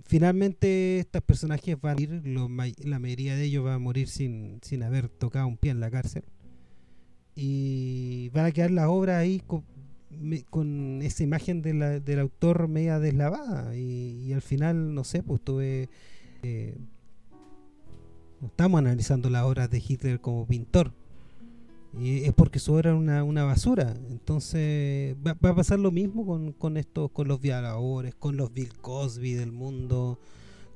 finalmente estos personajes van a morir, la mayoría de ellos va a morir sin, sin haber tocado un pie en la cárcel. Y van a quedar la obra ahí con, esa imagen del autor media deslavada. Y, al final, no sé, pues tuve... Eh, estamos analizando las obras de Hitler como pintor. Y es porque su obra era una, una basura. Entonces va, a pasar lo mismo con, con estos, con los violadores, con los Bill Cosby del mundo,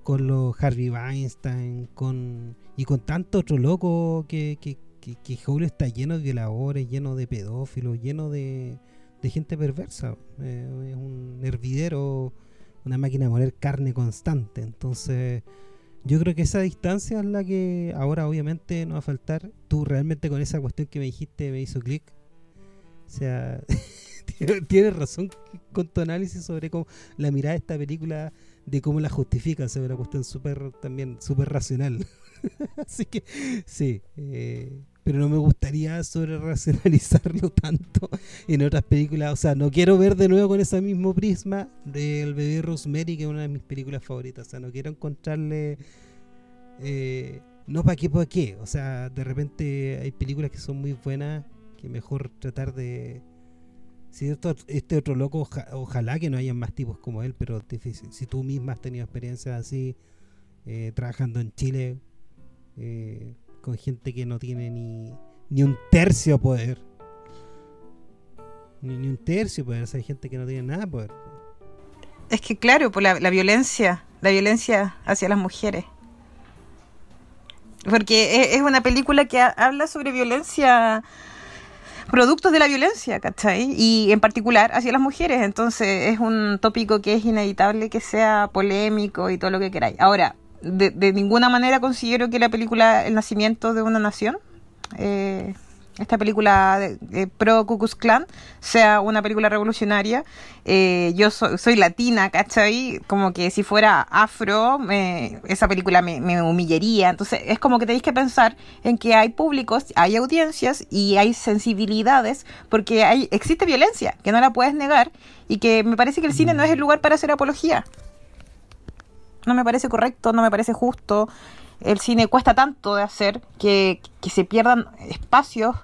con los Harvey Weinstein, con y con tanto otro loco que, que, que, Hollywood está lleno de violadores, lleno de pedófilos, lleno de, de gente perversa. Eh, es un hervidero, una máquina de moler carne constante. Entonces yo creo que esa distancia es la que ahora obviamente no va a faltar. Tú realmente con esa cuestión que me dijiste me hizo clic. O sea, tienes razón con tu análisis sobre cómo la mirada de esta película, de cómo la justifica, o sea, una cuestión súper también súper racional. Así que sí, eh, pero no me gustaría sobre racionalizarlo tanto en otras películas. O sea, no quiero ver de nuevo con ese mismo prisma del bebé Rosemary, que es una de mis películas favoritas. O sea, no quiero encontrarle. Eh, no para qué, para qué. O sea, de repente hay películas que son muy buenas, que mejor tratar de. Si este otro loco, ojalá que no hayan más tipos como él, pero difícil. Si tú misma has tenido experiencias así, eh, trabajando en Chile, eh, con gente que no tiene ni, ni un tercio poder. Ni, ni un tercio poder, hay gente que no tiene nada poder. Es que claro, por la, la violencia, la violencia hacia las mujeres. Porque es, una película que habla sobre violencia, productos de la violencia, ¿cachai? Y en particular hacia las mujeres. Entonces es un tópico que es inevitable que sea polémico y todo lo que queráis. Ahora, de, de, ninguna manera considero que la película El nacimiento de una nación, eh, esta película de, pro Ku Klux Klan, sea una película revolucionaria. Eh, yo soy latina, ¿cachai? Como que si fuera afro, esa película me, me, humillaría. Entonces es como que tenéis que pensar en que hay públicos, hay audiencias y hay sensibilidades, porque hay, existe violencia, que no la puedes negar, y que me parece que el cine no es el lugar para hacer apología no me parece correcto, no me parece justo. El cine cuesta tanto de hacer que, se pierdan espacios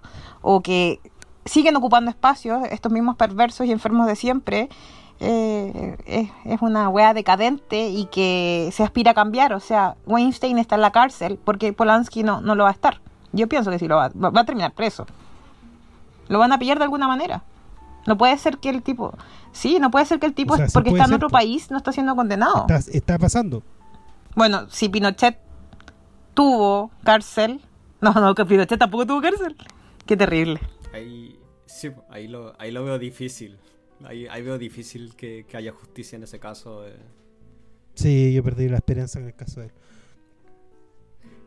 o que siguen ocupando espacios estos mismos perversos y enfermos de siempre. Eh, es, una wea decadente y que se aspira a cambiar. O sea, Weinstein está en la cárcel porque Polanski no, no lo va a estar. Yo pienso que sí lo va, va, a terminar preso. Lo van a pillar de alguna manera. No puede ser que el tipo. Sí, no puede ser que el tipo, porque está en otro país, no está siendo condenado. Está, pasando. Bueno, si Pinochet tuvo cárcel. No, no, que Pinochet tampoco tuvo cárcel. Qué terrible. Ahí, sí, ahí, lo, ahí lo veo difícil. Ahí, ahí veo difícil que, haya justicia en ese caso. Eh. Sí, yo perdí la esperanza en el caso de él.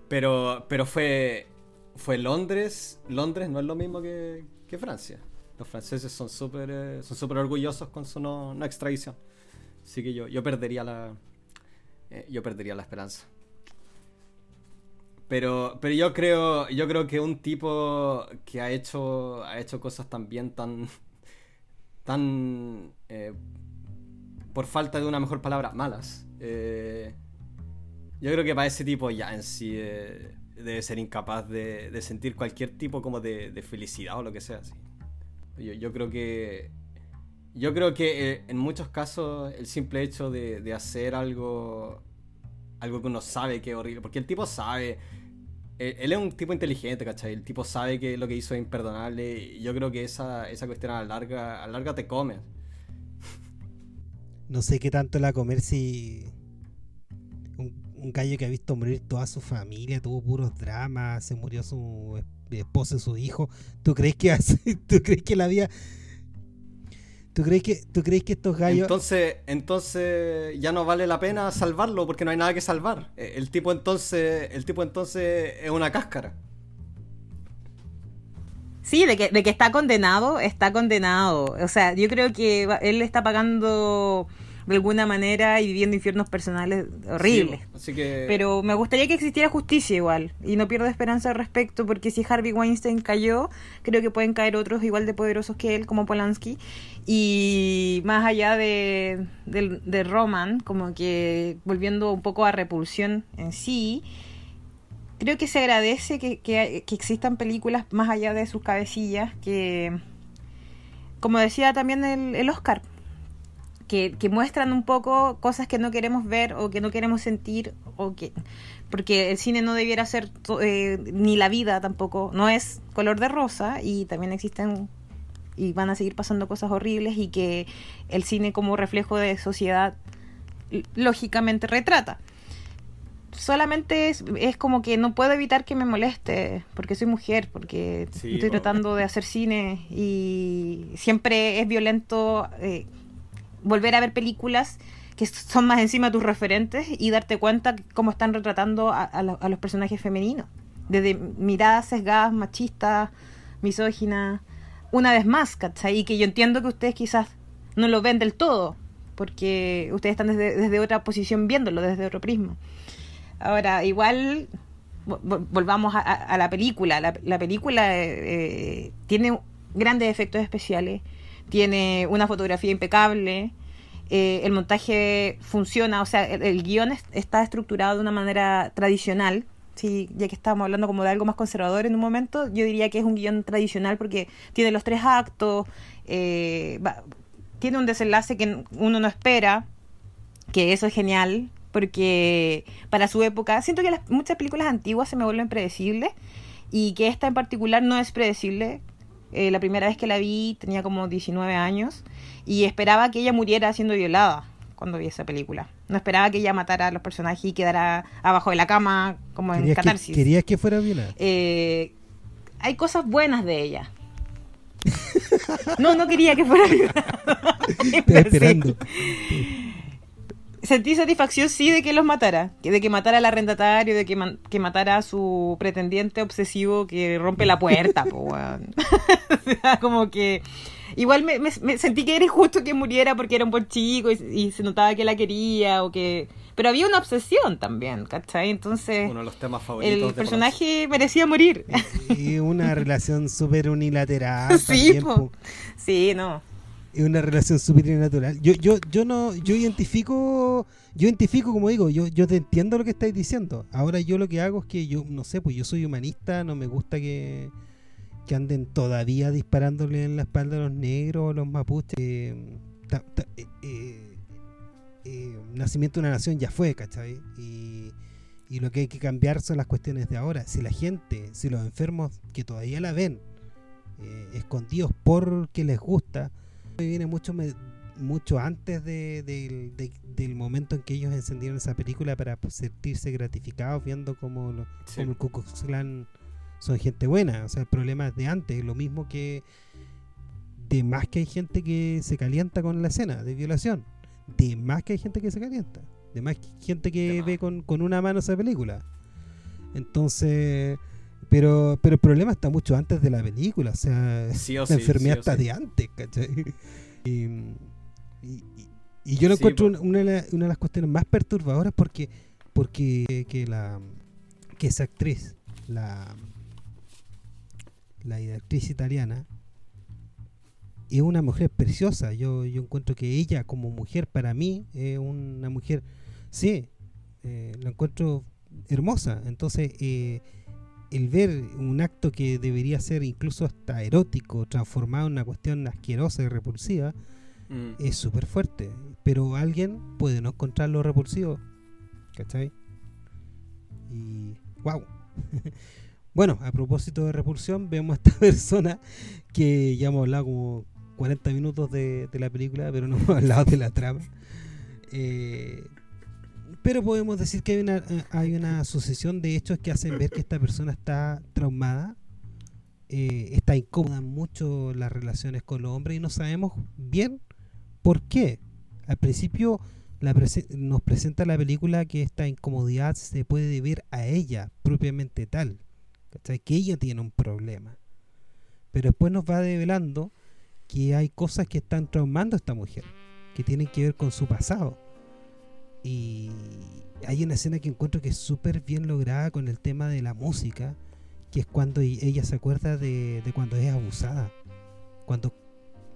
Pero, pero fue, fue Londres. Londres no es lo mismo que, que Francia. Los franceses son súper eh, son super orgullosos con su no, extradición. Así que yo, yo perdería la. Eh, yo perdería la esperanza. Pero, pero yo creo. Yo creo que un tipo que ha hecho. ha hecho cosas también tan. tan. Eh, por falta de una mejor palabra, malas. yo creo que para ese tipo ya en sí debe ser incapaz de, de, sentir cualquier tipo como de, de felicidad o lo que sea. Así. Yo, creo que. Yo creo que eh, en muchos casos el simple hecho de, hacer algo. Algo que uno sabe que es horrible. Porque el tipo sabe. Él, es un tipo inteligente, ¿cachai? El tipo sabe que lo que hizo es imperdonable. Y yo creo que esa, esa cuestión a la larga, te come. No sé qué tanto la comer si. un gallo que ha visto morir toda su familia, tuvo puros dramas, se murió su esposa y su hijo. ¿Tú crees que tú crees que la vida ¿Tú crees que, tú crees que estos gallos... Entonces, entonces ya no vale la pena salvarlo porque no hay nada que salvar. Eh, el tipo entonces, el tipo entonces es una cáscara. Sí, de que, de que está condenado, está condenado. O sea, yo creo que él está pagando de alguna manera y viviendo infiernos personales horribles. Pero me gustaría que existiera justicia igual y no pierdo esperanza al respecto porque si Harvey Weinstein cayó, creo que pueden caer otros igual de poderosos que él como Polanski y más allá de, de, Roman, como que volviendo un poco a repulsión en sí, creo que se agradece que, que, que existan películas más allá de sus cabecillas que, como decía también el, el Oscar, que, muestran un poco cosas que no queremos ver o que no queremos sentir o que porque el cine no debiera ser eh, ni la vida tampoco. No es color de rosa y también existen y van a seguir pasando cosas horribles y que el cine como reflejo de sociedad lógicamente retrata. Solamente es, es, como que no puedo evitar que me moleste porque soy mujer, porque estoy tratando de hacer cine y siempre es violento eh, volver a ver películas que son más encima tus referentes y darte cuenta cómo están retratando a, los personajes femeninos. Desde miradas sesgadas, machistas, misóginas, una vez más, ¿cachai? Y que yo entiendo que ustedes quizás no lo ven del todo, porque ustedes están desde, otra posición viéndolo, desde otro prisma. Ahora, igual, volvamos a, la película. La, película eh, tiene grandes efectos especiales, tiene una fotografía impecable, eh, el montaje funciona, o sea, el, guion está estructurado de una manera tradicional, sí, ya que estábamos hablando como de algo más conservador en un momento, yo diría que es un guion tradicional porque tiene los tres actos, eh, tiene un desenlace que uno no espera, que eso es genial, porque para su época, siento que las, muchas películas antiguas se me vuelven predecibles y que esta en particular no es predecible, eh, la primera vez que la vi tenía como 19 años y esperaba que ella muriera siendo violada cuando vi esa película. No esperaba que ella matara a los personajes y quedara abajo de la cama como en catarsis. ¿Querías que fuera violada? Eh, hay cosas buenas de ella. no, no quería que fuera violada. Estoy esperando sentí satisfacción sí de que los matara, de que matara al arrendatario, de que, que matara a su pretendiente obsesivo que rompe la puerta, como que igual me, sentí que era injusto que muriera porque era un buen chico y, se notaba que la quería o que pero había una obsesión también, ¿cachai? Entonces uno de los temas favoritos el personaje merecía morir. Y una relación súper unilateral sí, sí, no es una relación súper natural. Yo, yo, yo no, yo identifico, yo identifico, como digo, yo, yo te entiendo lo que estáis diciendo. Ahora yo lo que hago es que yo, no sé, pues yo soy humanista, no me gusta que, que anden todavía disparándole en la espalda a los negros o los mapuches. Eh, eh, eh, nacimiento de una nación ya fue, ¿cachai? Y, y lo que hay que cambiar son las cuestiones de ahora. Si la gente, si los enfermos que todavía la ven, escondidos porque les gusta, viene mucho mucho antes del momento en que ellos encendieron esa película para sentirse gratificados viendo cómo, el Ku Klux son gente buena. O sea, el problema es de antes, lo mismo que de más que hay gente que se calienta con la escena de violación, de más que hay gente que se calienta, de más que gente que ve con, una mano esa película. Entonces, pero, pero el problema está mucho antes de la película, o sea, la enfermedad está de antes, ¿cachai? Y, yo lo encuentro una, de las cuestiones más perturbadoras porque, porque que, la, que esa actriz, la, la actriz italiana, es una mujer preciosa. Yo, yo encuentro que ella como mujer para mí es una mujer, sí, eh, la encuentro hermosa. Entonces, eh, el ver un acto que debería ser incluso hasta erótico, transformado en una cuestión asquerosa y repulsiva, mm. es súper fuerte. Pero alguien puede no encontrarlo repulsivo. ¿Cachai? Y. ¡Wow! bueno, a propósito de repulsión, vemos a esta persona que ya hemos hablado como 40 minutos de, la película, pero no hemos hablado de la trama. Eh, pero podemos decir que hay una, eh, hay una sucesión de hechos que hacen ver que esta persona está traumada, eh, está incómoda mucho las relaciones con los hombres y no sabemos bien por qué. Al principio nos presenta la película que esta incomodidad se puede deber a ella propiamente tal, que ella tiene un problema. Pero después nos va develando que hay cosas que están traumando a esta mujer, que tienen que ver con su pasado. Y hay una escena que encuentro que es súper bien lograda con el tema de la música, que es cuando ella se acuerda de, cuando es abusada, cuando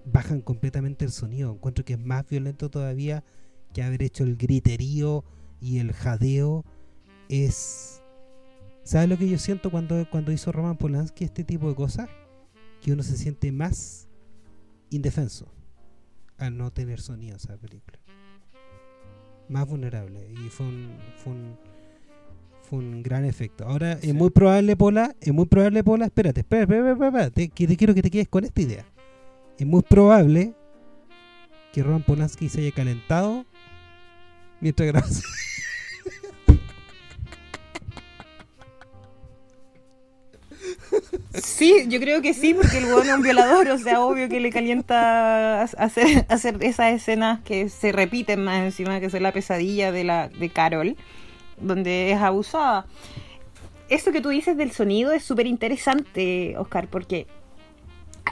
bajan completamente el sonido. Encuentro que es más violento todavía que haber hecho el griterío y el jadeo. Es. ¿Sabes lo que yo siento cuando, cuando hizo Roman Polanski este tipo de cosas? Que uno se siente más indefenso al no tener sonido esa película. Más vulnerable. Y fue un, fue un, fue un gran efecto. Ahora, es muy probable, Pola, es muy probable, Pola, espérate, espérate, espérate, espérate, que te quiero que te quedes con esta idea. Es muy probable que Roman Polanski se haya calentado mientras grabas. Sí, yo creo que sí, porque el hueón es un violador, o sea, obvio que le calienta hacer, hacer esas escenas que se repiten más encima, que es la pesadilla de, la, de Carol, donde es abusada. Eso que tú dices del sonido es súper interesante, Oscar, porque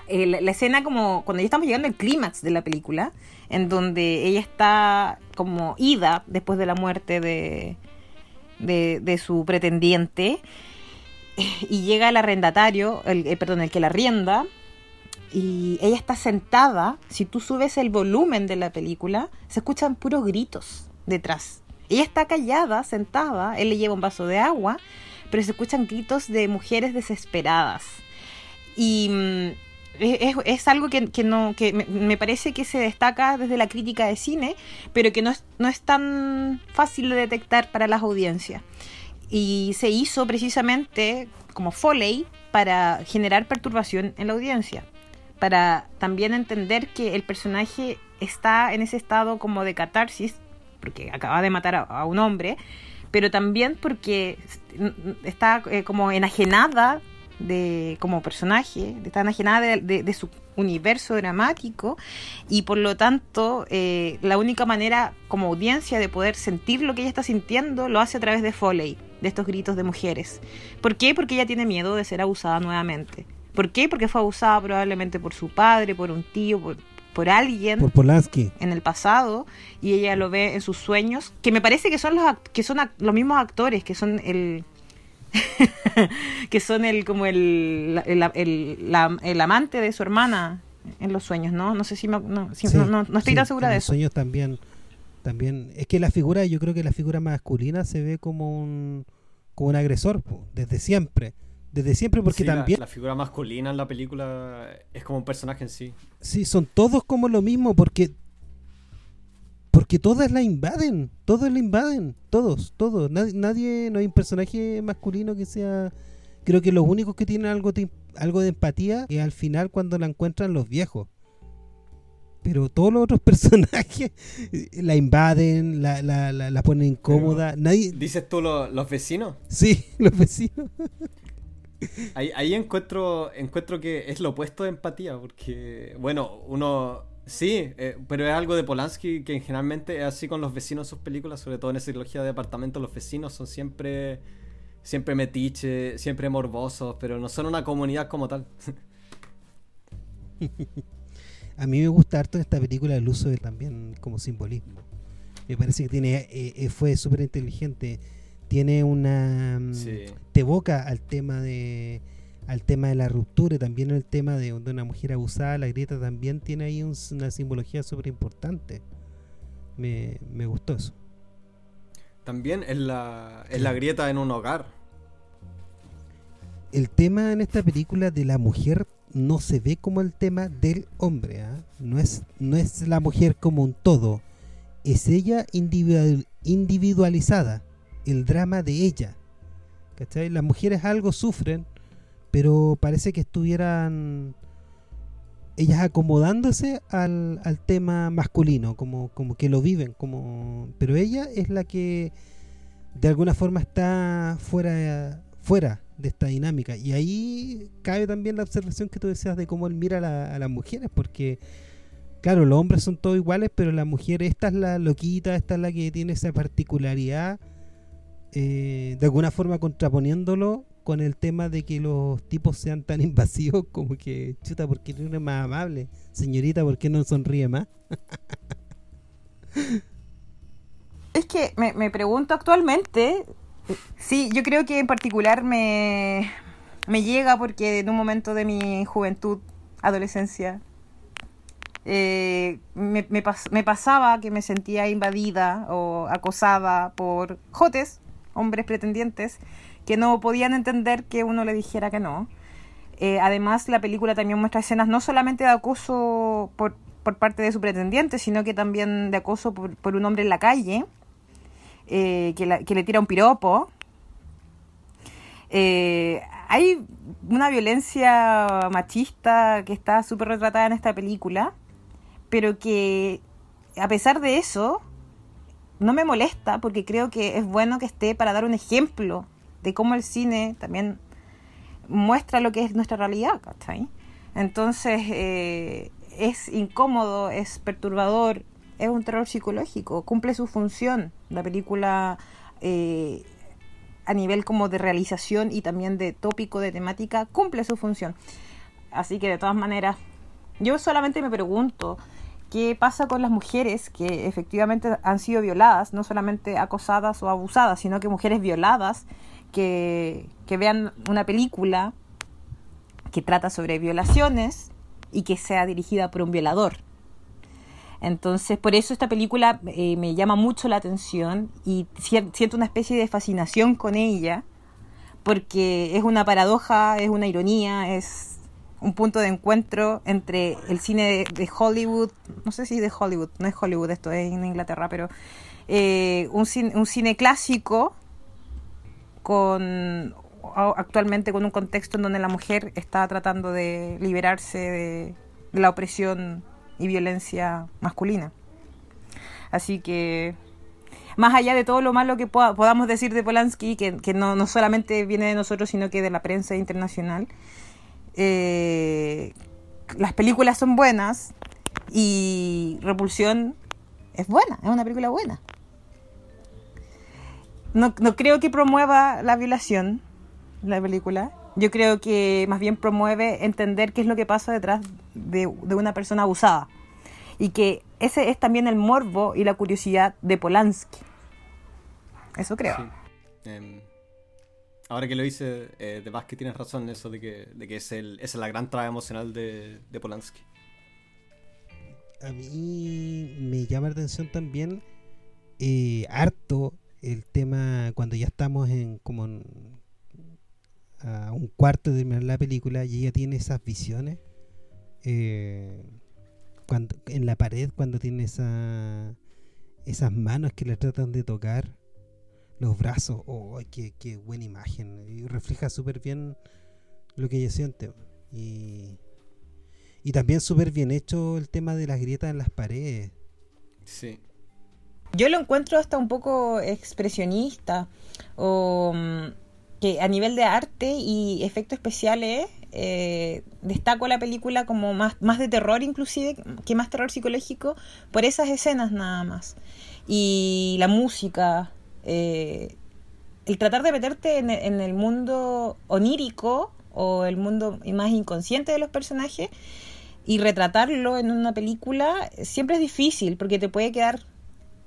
eh, la, escena como cuando ya estamos llegando al clímax de la película, en donde ella está como ida después de la muerte de, de, su pretendiente, y llega el arrendatario, el, eh, perdón, el que la rienda, y ella está sentada, si tú subes el volumen de la película, se escuchan puros gritos detrás. Ella está callada, sentada, él le lleva un vaso de agua, pero se escuchan gritos de mujeres desesperadas. Y mm, es, algo que, no, que me, parece que se destaca desde la crítica de cine, pero que no es, no es tan fácil de detectar para las audiencias. Y se hizo precisamente como Foley para generar perturbación en la audiencia, para también entender que el personaje está en ese estado como de catarsis, porque acaba de matar a, un hombre, pero también porque está eh, como enajenada de como personaje, tan enajenada de, su universo dramático y por lo tanto eh, la única manera como audiencia de poder sentir lo que ella está sintiendo lo hace a través de Foley, de estos gritos de mujeres. ¿Por qué? Porque ella tiene miedo de ser abusada nuevamente. ¿Por qué? Porque fue abusada probablemente por su padre, por un tío, por, por alguien por Polanski en el pasado y ella lo ve en sus sueños que me parece que son los que son los mismos actores que son el que son el como el, el, amante de su hermana en los sueños, ¿no? No sé si, no, no, estoy tan segura de eso. Los sueños también, también, es que la figura, yo creo que la figura masculina se ve como un, como un agresor, desde siempre. Desde siempre, porque también. La, la, figura masculina en la película es como un personaje en sí. Sí, son todos como lo mismo, porque porque todas la invaden, todos la invaden, todos, todos. Nadie, no hay un personaje masculino que sea... Creo que los únicos que tienen algo de, algo de empatía es al final cuando la encuentran los viejos. Pero todos los otros personajes la invaden, la, la, la, ponen incómoda. Nadie... ¿Dices tú los vecinos? Sí, los vecinos. Ahí, ahí, encuentro, encuentro que es lo opuesto de empatía, porque, bueno, uno Sí, eh, pero es algo de Polanski que generalmente es así con los vecinos en sus películas, sobre todo en esa trilogía de departamentos, los vecinos son siempre siempre metiches, siempre morbosos, pero no son una comunidad como tal. A mí me gusta harto esta película el uso de también como simbolismo. Me parece que tiene eh, eh, fue súper inteligente. Tiene una... Mm, te evoca al tema de al tema de la ruptura y también el tema de, una mujer abusada, la grieta también tiene ahí una simbología súper importante. Me, gustó eso. También es la, es la grieta en un hogar. El tema en esta película de la mujer no se ve como el tema del hombre. ¿ah? No, es, no es la mujer como un todo. Es ella individualizada. El drama de ella. ¿Cachai? Las mujeres algo sufren pero parece que estuvieran ellas acomodándose al, al tema masculino, como, como que lo viven, como pero ella es la que de alguna forma está fuera, fuera de esta dinámica. Y ahí cabe también la observación que tú decías de cómo él mira a, las mujeres, porque, claro, los hombres son todos iguales, pero la mujer, esta es la loquita, esta es la que tiene esa particularidad, eh, de alguna forma contraponiéndolo con el tema de que los tipos sean tan invasivos como que, chuta, ¿por qué no es más amable? Señorita, ¿por qué no sonríe más? es que me, me pregunto actualmente, sí, yo creo que en particular me, me llega porque en un momento de mi juventud, adolescencia, eh, me, pasaba que me sentía invadida o acosada por jotes, hombres pretendientes, que no podían entender que uno le dijera que no. Eh, además, la película también muestra escenas no solamente de acoso por, por parte de su pretendiente, sino que también de acoso por, por un hombre en la calle, eh, que, que, le tira un piropo. Eh, hay una violencia machista que está súper retratada en esta película, pero que a pesar de eso, no me molesta porque creo que es bueno que esté para dar un ejemplo de cómo el cine también muestra lo que es nuestra realidad, ¿cachai? Entonces, eh, es incómodo, es perturbador, es un terror psicológico, cumple su función. La película eh, a nivel como de realización y también de tópico, de temática, cumple su función. Así que de todas maneras, yo solamente me pregunto qué pasa con las mujeres que efectivamente han sido violadas, no solamente acosadas o abusadas, sino que mujeres violadas que, vean una película que trata sobre violaciones y que sea dirigida por un violador. Entonces, por eso esta película eh, me llama mucho la atención y siento una especie de fascinación con ella, porque es una paradoja, es una ironía, es un punto de encuentro entre el cine de, Hollywood, no sé si de Hollywood, no es Hollywood, esto es en Inglaterra, pero eh, un, un cine clásico con actualmente con un contexto en donde la mujer está tratando de liberarse de, la opresión y violencia masculina. Así que, más allá de todo lo malo que podamos decir de Polanski, que, no, solamente viene de nosotros, sino que de la prensa internacional, eh, las películas son buenas y Repulsión es buena, es una película buena no, no creo que promueva la violación, la película. Yo creo que más bien promueve entender qué es lo que pasa detrás de, una persona abusada. Y que ese es también el morbo y la curiosidad de Polanski. Eso creo. Em, ahora que lo hice, eh, de más que tienes razón en eso de que, de que es, el, es la gran traba emocional de, de Polanski. A mí me llama la atención también eh, harto el tema cuando ya estamos en como a un cuarto de terminar la película y ella tiene esas visiones eh, cuando en la pared cuando tiene esa esas manos que le tratan de tocar los brazos. Oh qué, qué buena imagen y refleja súper bien lo que ella siente. Y y también súper bien hecho el tema de las grietas en las paredes. Sí. Yo lo encuentro hasta un poco expresionista o mm, que a nivel de arte y efectos especiales eh, destaco la película como más, más de terror inclusive que más terror psicológico por esas escenas nada más y la música eh, el tratar de meterte en, en, el mundo onírico o el mundo más inconsciente de los personajes y retratarlo en una película siempre es difícil porque te puede quedar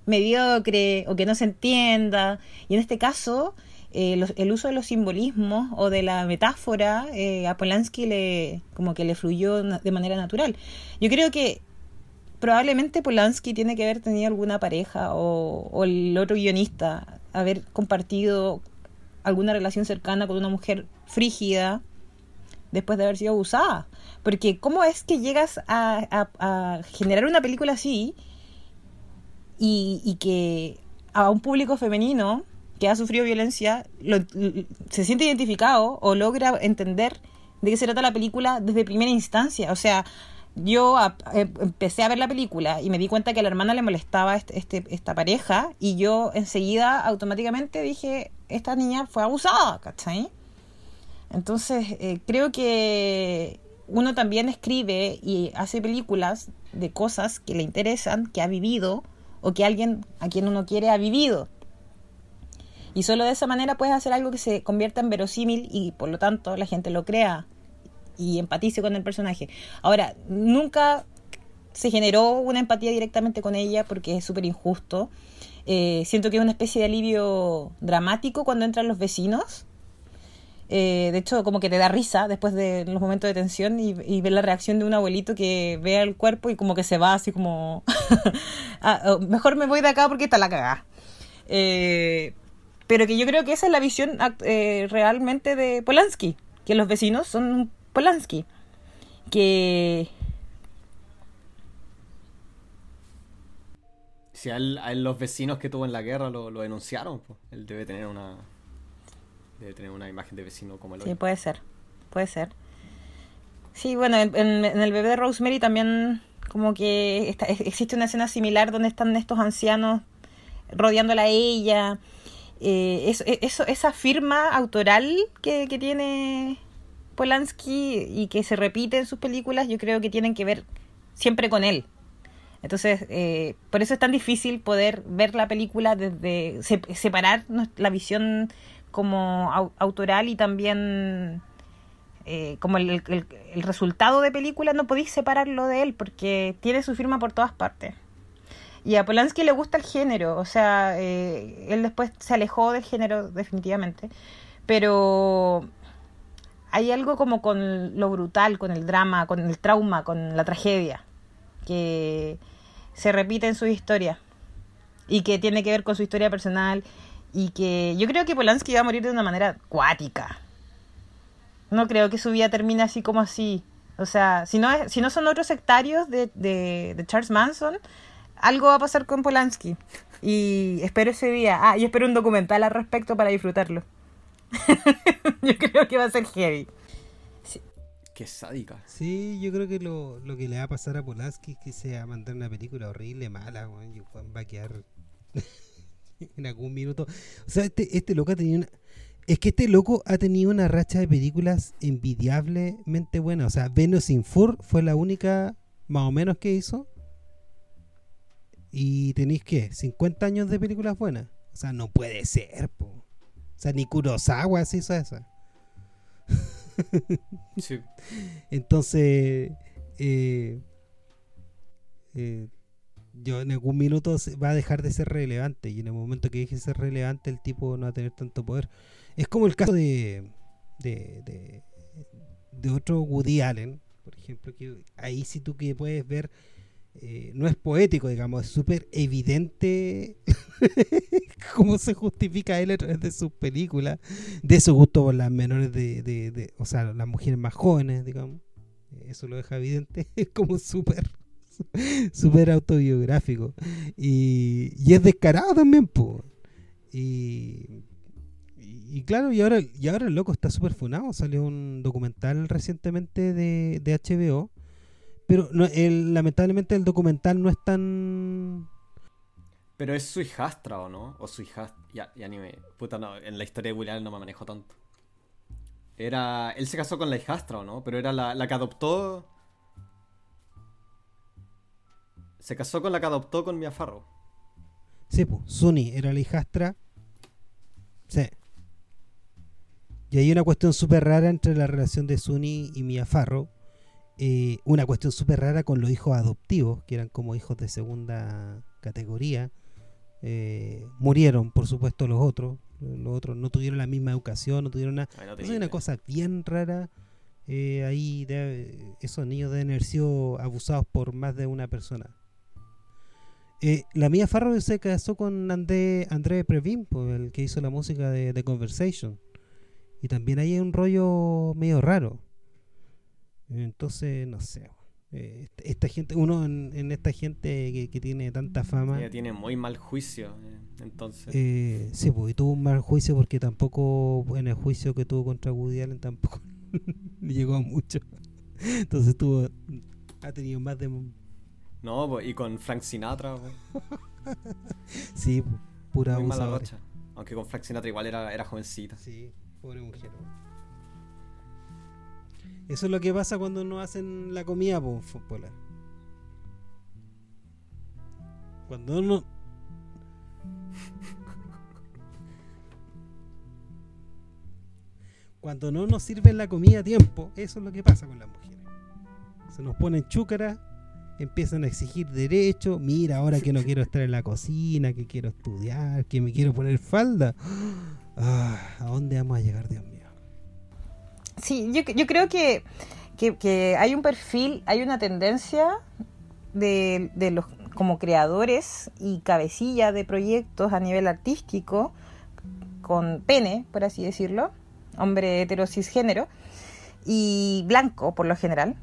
mediocre o que no se entienda. Y en este caso, eh, el uso de los simbolismos o de la metáfora eh, a Polanski le, como que le fluyó de manera natural. Yo creo que probablemente Polanski tiene que haber tenido alguna pareja o, el otro guionista haber compartido alguna relación cercana con una mujer frígida después de haber sido abusada. Porque ¿cómo es que llegas a generar una película así? y, que a un público femenino que ha sufrido violencia se siente identificado o logra entender de qué se trata la película desde primera instancia. O sea, yo em, empecé a ver la película y me di cuenta que a la hermana le molestaba este, este, esta pareja y yo enseguida automáticamente dije, esta niña fue abusada, ¿cachai? Entonces, eh, creo que uno también escribe y hace películas de cosas que le interesan, que ha vivido o que alguien a quien uno quiere ha vivido. Y solo de esa manera puedes hacer algo que se convierta en verosímil y por lo tanto la gente lo crea y empatice con el personaje. Ahora, nunca se generó una empatía directamente con ella porque es súper injusto. Eh, siento que es una especie de alivio dramático cuando entran los vecinos. Eh, de hecho, como que te da risa después de los momentos de tensión y, ver la reacción de un abuelito que ve el cuerpo y como que se va así como... Ah, oh, mejor me voy de acá porque está la cagada. Eh, pero que yo creo que esa es la visión realmente de Polanski, que los vecinos son Polanski, que... Si a, los vecinos que tuvo en la guerra lo, denunciaron, pues, él debe tener una debe tener una imagen de vecino como el Sí, puede ser, puede ser. Sí, bueno, en, el bebé de Rosemary también como que existe una escena similar donde están estos ancianos rodeándola a ella. Eh, eso, eso, esa firma autoral que, que tiene Polanski y que se repite en sus películas, yo creo que tienen que ver siempre con él. Entonces, eh, por eso es tan difícil poder ver la película desde separar la visión como autoral y también eh, como el, resultado de película, no podéis separarlo de él porque tiene su firma por todas partes. Y a Polanski le gusta el género, o sea, eh, él después se alejó del género definitivamente, pero hay algo como con lo brutal, con el drama, con el trauma, con la tragedia, que se repite en su historia y que tiene que ver con su historia personal y que yo creo que Polanski va a morir de una manera acuática. No creo que su vida termine así como así. O sea, si no, si no son otros sectarios de, de Charles Manson, algo va a pasar con Polanski. Y espero ese día. Ah, y espero un documental al respecto para disfrutarlo. yo creo que va a ser heavy. Qué sádica. Sí, yo creo que lo, que le va a pasar a Polanski es que se va a mandar una película horrible, mala, y Juan va a quedar en algún minuto. O sea, este, este loco ha tenido una... Es que este loco ha tenido una racha de películas envidiablemente buenas. O sea, Venus in Fur fue la única, más o menos, que hizo. Y tenéis que 50 años de películas buenas. O sea, no puede ser, po. O sea, ni Kurosawa se hizo esa. sí. Entonces, eh, eh, yo en algún minuto va a dejar de ser relevante y en el momento que deje de ser relevante el tipo no va a tener tanto poder. Es como el caso de, de, de, de otro Woody Allen, por ejemplo, que ahí sí tú que puedes ver eh, no es poético, digamos, es súper evidente cómo se justifica él a través de sus películas, de su gusto por las menores de, de, o sea, las mujeres más jóvenes, digamos. Eso lo deja evidente, es como súper súper autobiográfico y, y, es descarado también, pues. Y, y, claro, y ahora, y ahora el loco está súper funado. Salió un documental recientemente de, de HBO pero no, el, lamentablemente el documental no es tan... Pero es su hijastra, ¿o no? O su hijastra... Ya, ya ni me... Puta, no, en la historia de William no me manejo tanto. Era... Él se casó con la hijastra, ¿o no? Pero era la, la que adoptó... Se casó con la que adoptó con Mia Farrow. Sí, pues, Sunny era la hijastra. Sí. Y hay una cuestión súper rara entre la relación de Sunny y Mia Farrow eh, una cuestión súper rara con los hijos adoptivos, que eran como hijos de segunda categoría. Eh, murieron, por supuesto, los otros. Los otros no tuvieron la misma educación, no tuvieron nada. es una cosa bien rara. Eh, ahí esos niños deben haber sido abusados por más de una persona. la mía Farro se casó con André, André Previn, el que hizo la música de The Conversation. Y también ahí hay un rollo medio raro. Entonces, no sé. Eh, esta gente, uno en, esta gente que, tiene tanta fama. Ella tiene muy mal juicio, eh, entonces. Eh, sí, pues, y tuvo un mal juicio porque tampoco, en el juicio que tuvo contra Woody Allen, tampoco llegó a mucho. Entonces tuvo, Ha tenido más de. No, y con Frank Sinatra, sí, pura Muy mala Aunque con Frank Sinatra igual era, era jovencita. Sí, pobre mujer. Eso es lo que pasa cuando no hacen la comida, pues, Cuando uno. Cuando no nos sirven la comida a tiempo, eso es lo que pasa con las mujeres. Se nos ponen chúcaras empiezan a exigir derecho. Mira, ahora que no quiero estar en la cocina, que quiero estudiar, que me quiero poner falda. Ah, ¿A dónde vamos a llegar, Dios mío? Sí, yo, yo creo que, que, hay un perfil, hay una tendencia de, de los como creadores y cabecilla de proyectos a nivel artístico, con pene, por así decirlo, hombre hetero cisgénero, y blanco por lo general,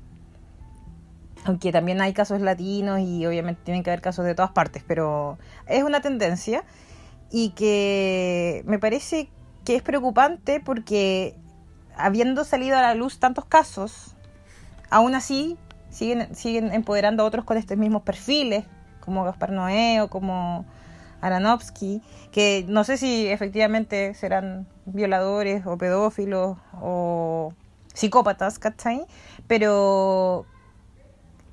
aunque también hay casos latinos y obviamente tienen que haber casos de todas partes, pero es una tendencia y que me parece que es preocupante porque habiendo salido a la luz tantos casos, aún así siguen, siguen empoderando a otros con estos mismos perfiles, como Gaspar Noé o como Aronofsky, que no sé si efectivamente serán violadores o pedófilos o psicópatas, ¿cachai? Pero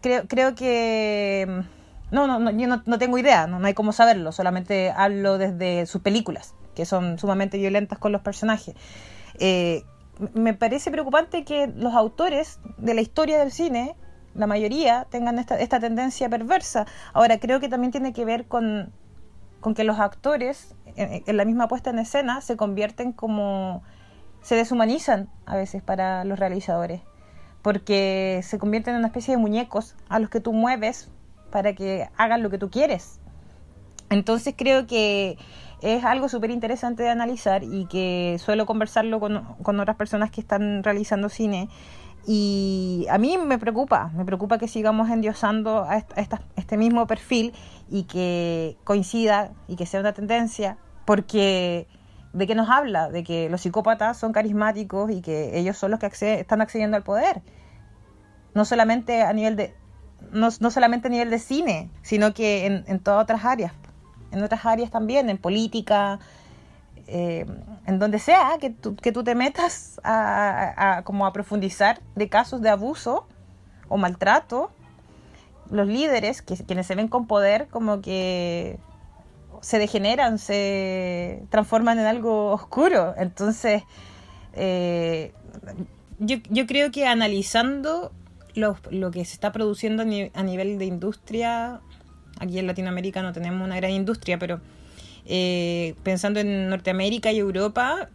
creo, creo que... No, no, no yo no, tengo idea, no, hay cómo saberlo, solamente hablo desde sus películas, que son sumamente violentas con los personajes. Eh, me parece preocupante que los autores de la historia del cine, la mayoría, tengan esta, esta tendencia perversa. Ahora, creo que también tiene que ver con, con que los actores, en, en la misma puesta en escena, se convierten como... se deshumanizan a veces para los realizadores porque se convierten en una especie de muñecos a los que tú mueves para que hagan lo que tú quieres. Entonces creo que es algo súper interesante de analizar y que suelo conversarlo con, otras personas que están realizando cine. Y a mí me preocupa, me preocupa que sigamos endiosando a, este mismo perfil y que coincida y que sea una tendencia, porque ¿de qué nos habla? De que los psicópatas son carismáticos y que ellos son los que están accediendo al poder. No solamente a nivel de no, solamente a nivel de cine, sino que en, todas otras áreas. En otras áreas también, en política, eh, en donde sea que tú, que tú te metas a, como a profundizar de casos de abuso o maltrato, los líderes, que, quienes se ven con poder, como que se degeneran, se transforman en algo oscuro. Entonces, eh, yo, yo, creo que analizando lo, lo, que se está produciendo a, nivel de industria, aquí en Latinoamérica no tenemos una gran industria, pero eh, pensando en Norteamérica y Europa,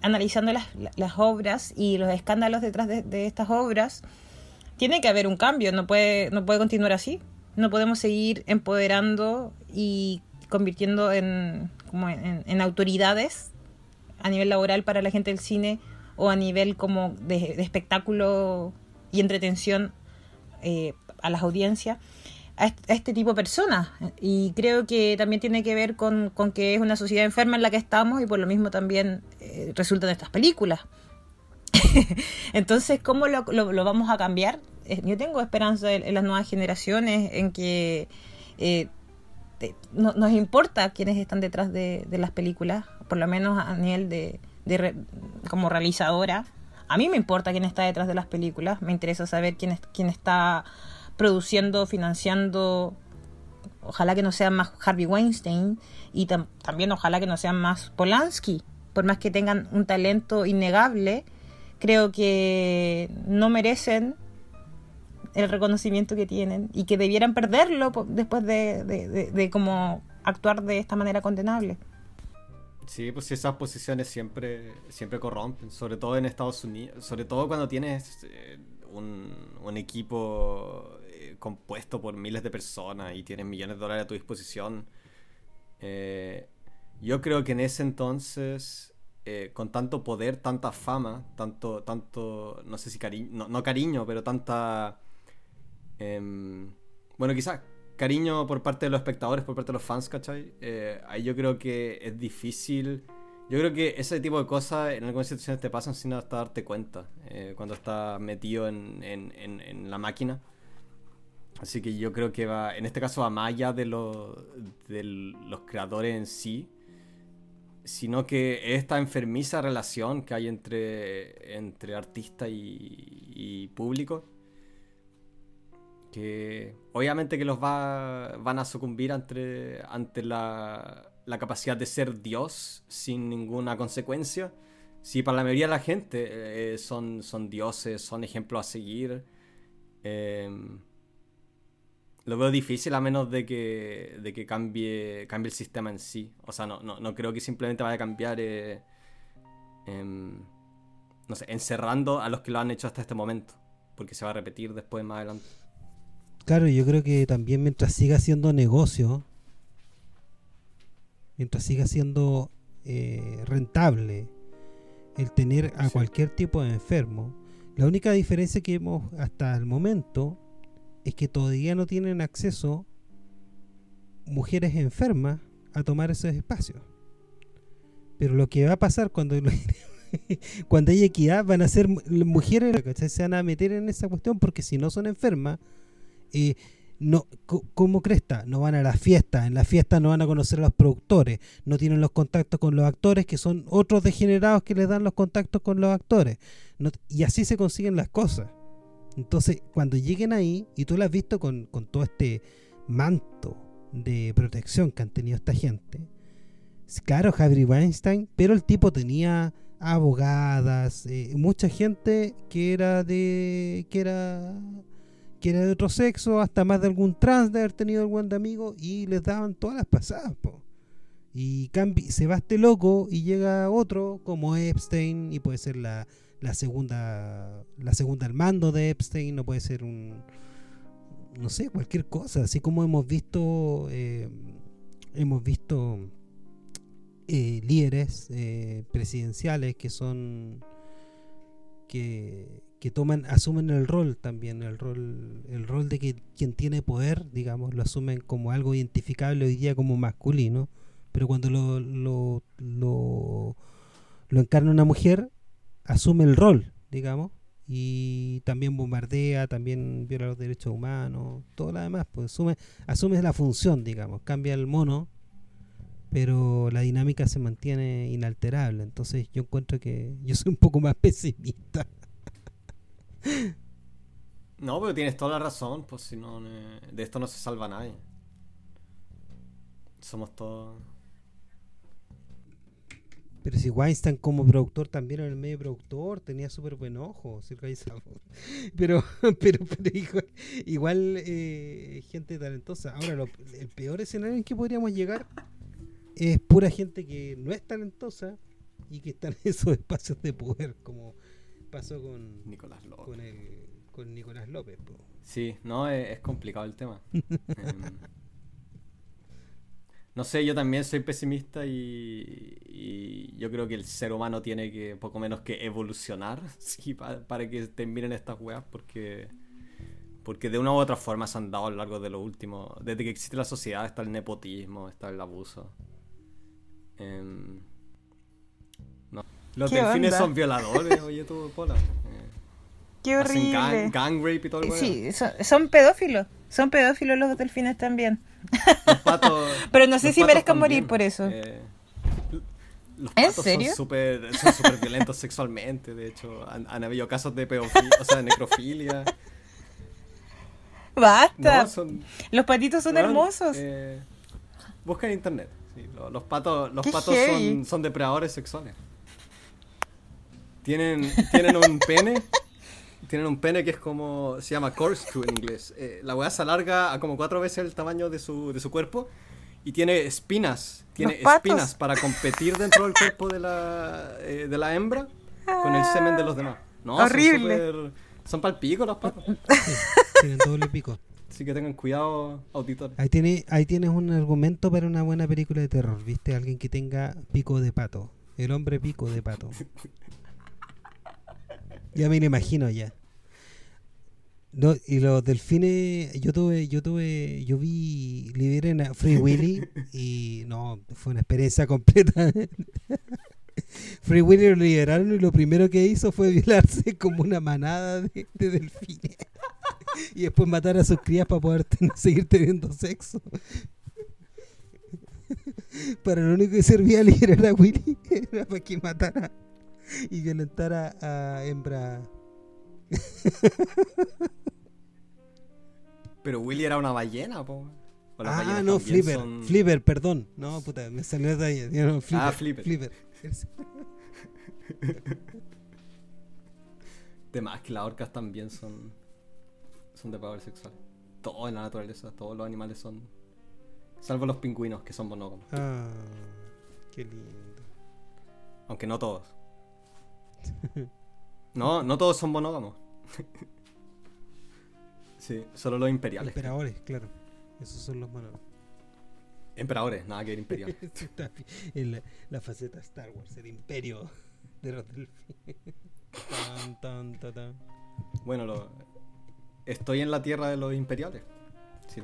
analizando las, las, obras y los escándalos detrás de, estas obras, tiene que haber un cambio, no puede, no puede continuar así. No podemos seguir empoderando y convirtiendo en, como en, autoridades a nivel laboral para la gente del cine o a nivel como de, espectáculo y entretención eh, a las audiencias a este, tipo de personas. Y creo que también tiene que ver con, que es una sociedad enferma en la que estamos y por lo mismo también eh, resultan estas películas. Entonces cómo lo, lo, vamos a cambiar eh, yo tengo esperanza en, las nuevas generaciones, en que eh, no, nos importa quiénes están detrás de, las películas, por lo menos a nivel de, como realizadora. A mí me importa quién está detrás de las películas, me interesa saber quién, quién está produciendo, financiando. Ojalá que no sea más Harvey Weinstein y también ojalá que no sean más Polanski, por más que tengan un talento innegable, creo que no merecen el reconocimiento que tienen y que debieran perderlo después de, de, como actuar de esta manera condenable. Sí, pues esas posiciones siempre, siempre corrompen, sobre todo en Estados Unidos, sobre todo cuando tienes eh, un, un, equipo compuesto por miles de personas y tienes millones de dólares a tu disposición. Eh, yo creo que en ese entonces, con tanto poder, tanta fama, tanto, tanto, no sé si cariño, no, no cariño, pero tanta Em, bueno, quizás cariño por parte de los espectadores, por parte de los fans, ¿cachai? Eh, ahí yo creo que es difícil Yo creo que ese tipo de cosas en algunas situaciones te pasan sin hasta darte cuenta, eh, cuando estás metido en, en, la máquina. Así que yo creo que va, en este caso va más allá de, de los creadores en sí, sino que esta enfermiza relación que hay entre, entre artista y, público, que obviamente que los va, van a sucumbir ante, ante la, la capacidad de ser Dios sin ninguna consecuencia. Si para la mayoría de la gente eh, son, son dioses, son ejemplos a seguir, em, lo veo difícil a menos de que, de que cambie, cambie el sistema en sí. O sea, no, no, creo que simplemente vaya a cambiar, eh, em, no sé, encerrando a los que lo han hecho hasta este momento, porque se va a repetir después más adelante. Claro, yo creo que también mientras siga siendo negocio, mientras siga siendo eh, rentable el tener a cualquier tipo de enfermo, la única diferencia que hemos hasta el momento es que todavía no tienen acceso mujeres enfermas a tomar esos espacios. Pero lo que va a pasar cuando cuando hay equidad van a ser mujeres que se van a meter en esa cuestión porque si no son enfermas eh, no, ¿cómo cresta? No van a las fiestas, en las fiestas no van a conocer a los productores, no tienen los contactos con los actores, que son otros degenerados que les dan los contactos con los actores. y así se consiguen las cosas. Entonces, cuando lleguen ahí, y tú lo has visto con, todo este manto de protección que han tenido esta gente, claro, Harry Weinstein, pero el tipo tenía abogadas, eh, mucha gente que era de que era que era de otro sexo, hasta más de algún trans de haber tenido algún amigo y les daban todas las pasadas, Y se va este loco y llega otro como Epstein y puede ser la, segunda la segunda al mando de Epstein, no puede ser un no sé, cualquier cosa, así como hemos visto eh, hemos visto eh, líderes eh, presidenciales que son que, que toman, asumen el rol también, el rol, el rol de que quien tiene poder, digamos, lo asumen como algo identificable hoy día como masculino, pero cuando lo, lo, lo, encarna una mujer, asume el rol, digamos, y también bombardea, también viola los derechos humanos, todo lo demás, pues asume, asume la función, digamos, cambia el mono, pero la dinámica se mantiene inalterable, entonces yo encuentro que yo soy un poco más pesimista. No, pero tienes toda la razón, pues si no, de esto no se salva nadie. Somos todos... Pero si Weinstein como productor también era el medio productor, tenía súper buen ojo, pero, pero, pero igual, eh, gente talentosa. Ahora, el peor escenario en que podríamos llegar es pura gente que no es talentosa y que está en esos espacios de poder, como pasó con Nicolás López. Con, el, con Nicolás López. Sí, no, es, complicado el tema. Em, no sé, yo también soy pesimista y, yo creo que el ser humano tiene que poco menos que evolucionar para, que terminen estas weas porque porque de una u otra forma se han dado a lo largo de los últimos desde que existe la sociedad está el nepotismo está el abuso. Em, los delfines son violadores, oye tú, Pola. Qué horrible. gang, rape y todo el Sí, son, pedófilos. Son pedófilos los delfines también. Los patos, Pero no sé si merezcan morir por eso. Eh, los patos ¿En serio? son súper son violentos sexualmente. De hecho, han, habido casos de pedofilia, o sea, de necrofilia. Basta. los patitos son hermosos. Eh, busca en internet. los, patos, los patos son, son depredadores sexuales. Tienen, tienen un pene. Tienen un pene que es como. Se llama corkscrew en inglés. Eh, la weá se alarga a como cuatro veces el tamaño de su, de su cuerpo. Y tiene espinas. Tiene espinas para competir dentro del cuerpo de la, eh, de la hembra con el semen de los demás. No, Horrible. Son, para el pico los patos. tienen doble pico. Así que tengan cuidado, auditores. Ahí, tiene, ahí tienes un argumento para una buena película de terror, ¿viste? Alguien que tenga pico de pato. El hombre pico de pato. Ya me lo imagino ya. No, y los delfines, yo tuve, yo tuve, yo vi Liberen a Free Willy y no, fue una experiencia completa. Free Willy lo liberaron y lo primero que hizo fue violarse como una manada de, delfines. y después matar a sus crías para poder seguir teniendo sexo. para lo único que servía liberar a Willy era para que matara y violentara a hembra. Pero Willy era una ballena, po. Ah, no, Flipper. Flipper, perdón. No, puta, me salió de ahí. No, flipper, ah, Flipper. Flipper. de más que las orcas también son. Son de poder sexual. Todo en la naturaleza, todos los animales son. Salvo los pingüinos, que son monógamos. Ah, qué lindo. Aunque no todos. no, no todos son monógamos. sí, solo los imperiales. Emperadores, claro. Esos son los manos. Emperadores, nada que ver imperial. en la, faceta Star Wars, el imperio de los bueno, estoy en la tierra de los imperiales. Si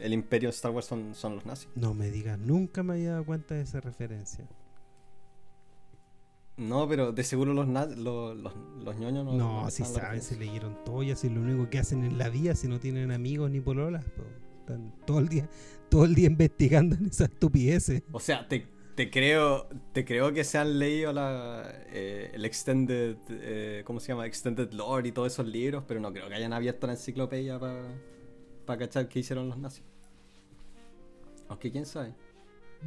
el imperio de Star Wars son, son los nazis. No me digas, nunca me había dado cuenta de esa referencia. No, pero de seguro los, los, los, ñoños no. No, si saben, se leyeron todo y así lo único que hacen en la vida si no tienen amigos ni pololas todo el día, todo el día investigando en esas estupideces. O sea, te, te creo, te creo que se han leído la, eh, el Extended, eh, ¿cómo se llama? Extended Lore y todos esos libros, pero no creo que hayan abierto la enciclopedia para cachar qué hicieron los nazis. Aunque quién sabe.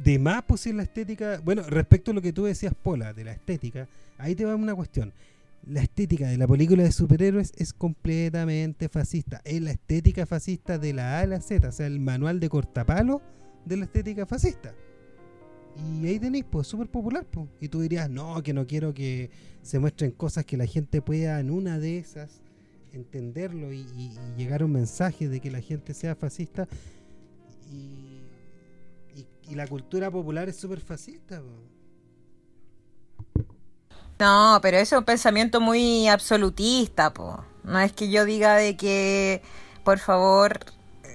De más, pues la estética. Bueno, respecto a lo que tú decías, Pola, de la estética, ahí te va una cuestión la estética de la película de superhéroes es completamente fascista. Es la estética fascista de la A a la Z, o sea, el manual de cortapalo de la estética fascista. Y ahí tenéis, pues, súper popular, pues. Y tú dirías, no, que no quiero que se muestren cosas que la gente pueda en una de esas entenderlo y, llegar a un mensaje de que la gente sea fascista. Y, la cultura popular es súper fascista. No, pero eso es un pensamiento muy absolutista, po. No es que yo diga de que, por favor,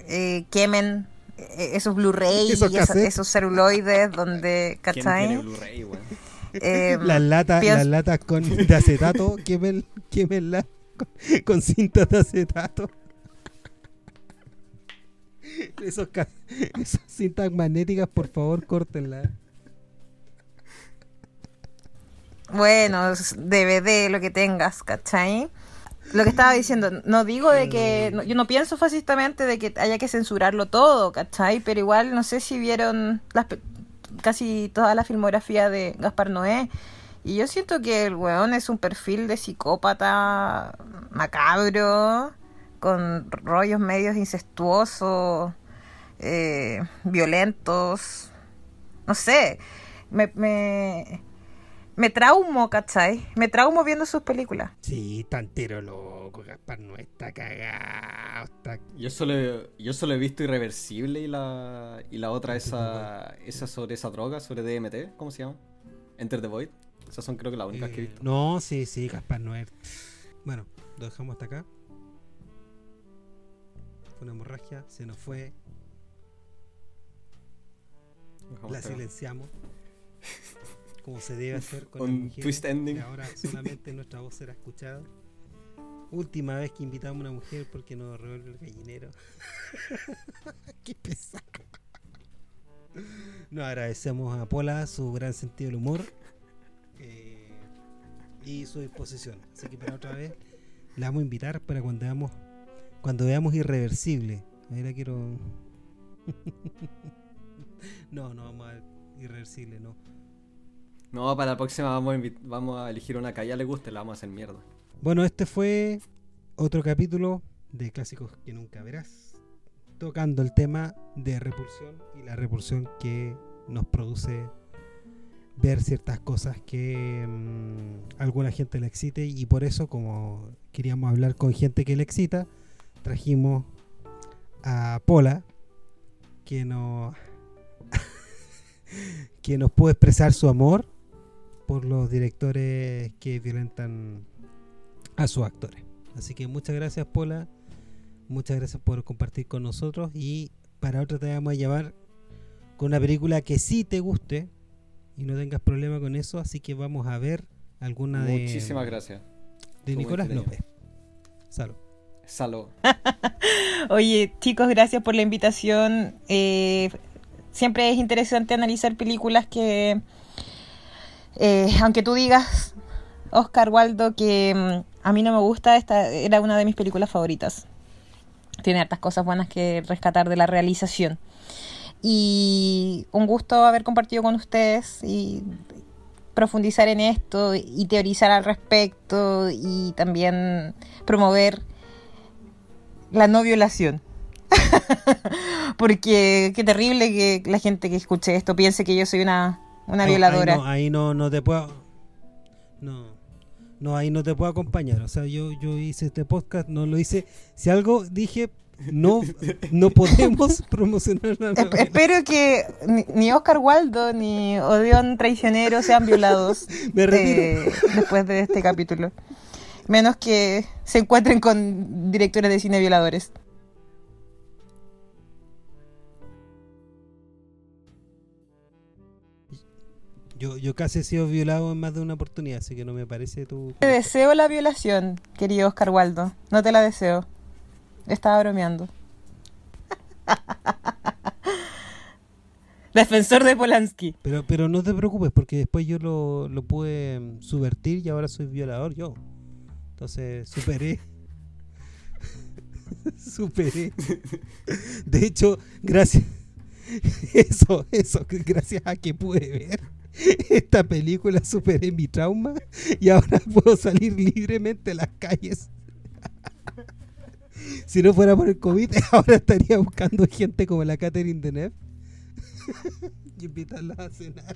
eh, quemen eh, esos Blu-ray y esos, celuloides donde, ¿cachai? Blu-ray, eh, las latas, las latas con de acetato, quemen, quemenlas con, con cintas de acetato. Esos, esas cintas magnéticas, por favor, córtenlas. Bueno, DVD, lo que tengas, ¿cachai? Lo que estaba diciendo, no digo de que, yo no pienso fascistamente de que haya que censurarlo todo, ¿cachai? Pero igual no sé si vieron las, casi toda la filmografía de Gaspar Noé. Y yo siento que el weón es un perfil de psicópata macabro, con rollos medios incestuosos, eh, violentos. No sé, me, me, me traumo, ¿cachai? Me traumo viendo sus películas. Sí, tantero loco, Gaspar no está cagado. Yo, solo, yo solo he visto Irreversible y la, y la otra, esa, esa sobre esa droga, sobre DMT, ¿cómo se llama? Enter the Void. Esas son creo que las únicas que he eh, visto. No, sí, sí, Gaspar Noé. Bueno, lo dejamos hasta acá. Fue una hemorragia, se nos fue. La silenciamos. como se debe hacer con un twist ending. ahora solamente nuestra voz será escuchada. Última vez que invitamos a una mujer porque nos revuelve el gallinero. Qué pesado. Nos agradecemos a Pola su gran sentido del humor eh, y su disposición. Así que para otra vez la vamos a invitar para cuando veamos cuando veamos irreversible. Ahí la quiero. no, no vamos a irreversible, no. No, para la próxima vamos a, vamos a elegir una que a ella le guste, la vamos a hacer mierda. Bueno, este fue otro capítulo de Clásicos que nunca verás, tocando el tema de repulsión y la repulsión que nos produce ver ciertas cosas que mm, alguna gente le excite y por eso como queríamos hablar con gente que le excita, trajimos a Pola que nos que nos puede expresar su amor por los directores que violentan a sus actores. Así que muchas gracias, Pola. Muchas gracias por compartir con nosotros. Y para otra te vamos a llevar con una película que sí te guste y no tengas problema con eso, así que vamos a ver alguna de... Muchísimas gracias. De Nicolás López. Salud. Salud. Oye, chicos, gracias por la invitación. Eh, siempre es interesante analizar películas que, eh, aunque tú digas, Oscar Waldo, que mm, a mí no me gusta, esta era una de mis películas favoritas. Tiene hartas cosas buenas que rescatar de la realización. Y un gusto haber compartido con ustedes y profundizar en esto y teorizar al respecto y también promover la no violación. Porque qué terrible que la gente que escuche esto piense que yo soy una, una violadora. Ahí no, ahí no, no te puedo. No. No, ahí no te puedo acompañar. O sea, yo, yo hice este podcast, no lo hice. Si algo dije, no, no podemos promocionar nada. espero que ni, Oscar Waldo ni Odeón Traicionero sean violados Me después de este capítulo. Menos que se encuentren con directores de cine violadores. Yo, yo casi he sido violado en más de una oportunidad, así que no me parece tu... Te deseo la violación, querido Oscar Waldo. No te la deseo. Estaba bromeando. Defensor de Polanski. Pero, pero no te preocupes, porque después yo lo, lo pude mm, subvertir y ahora soy violador yo. Entonces, superé. superé. De hecho, gracias. Eso, eso, gracias a que pude ver esta película superé mi trauma y ahora puedo salir libremente a las calles. Si no fuera por el COVID, ahora estaría buscando gente como la Catherine Deneuve y invitarla a cenar.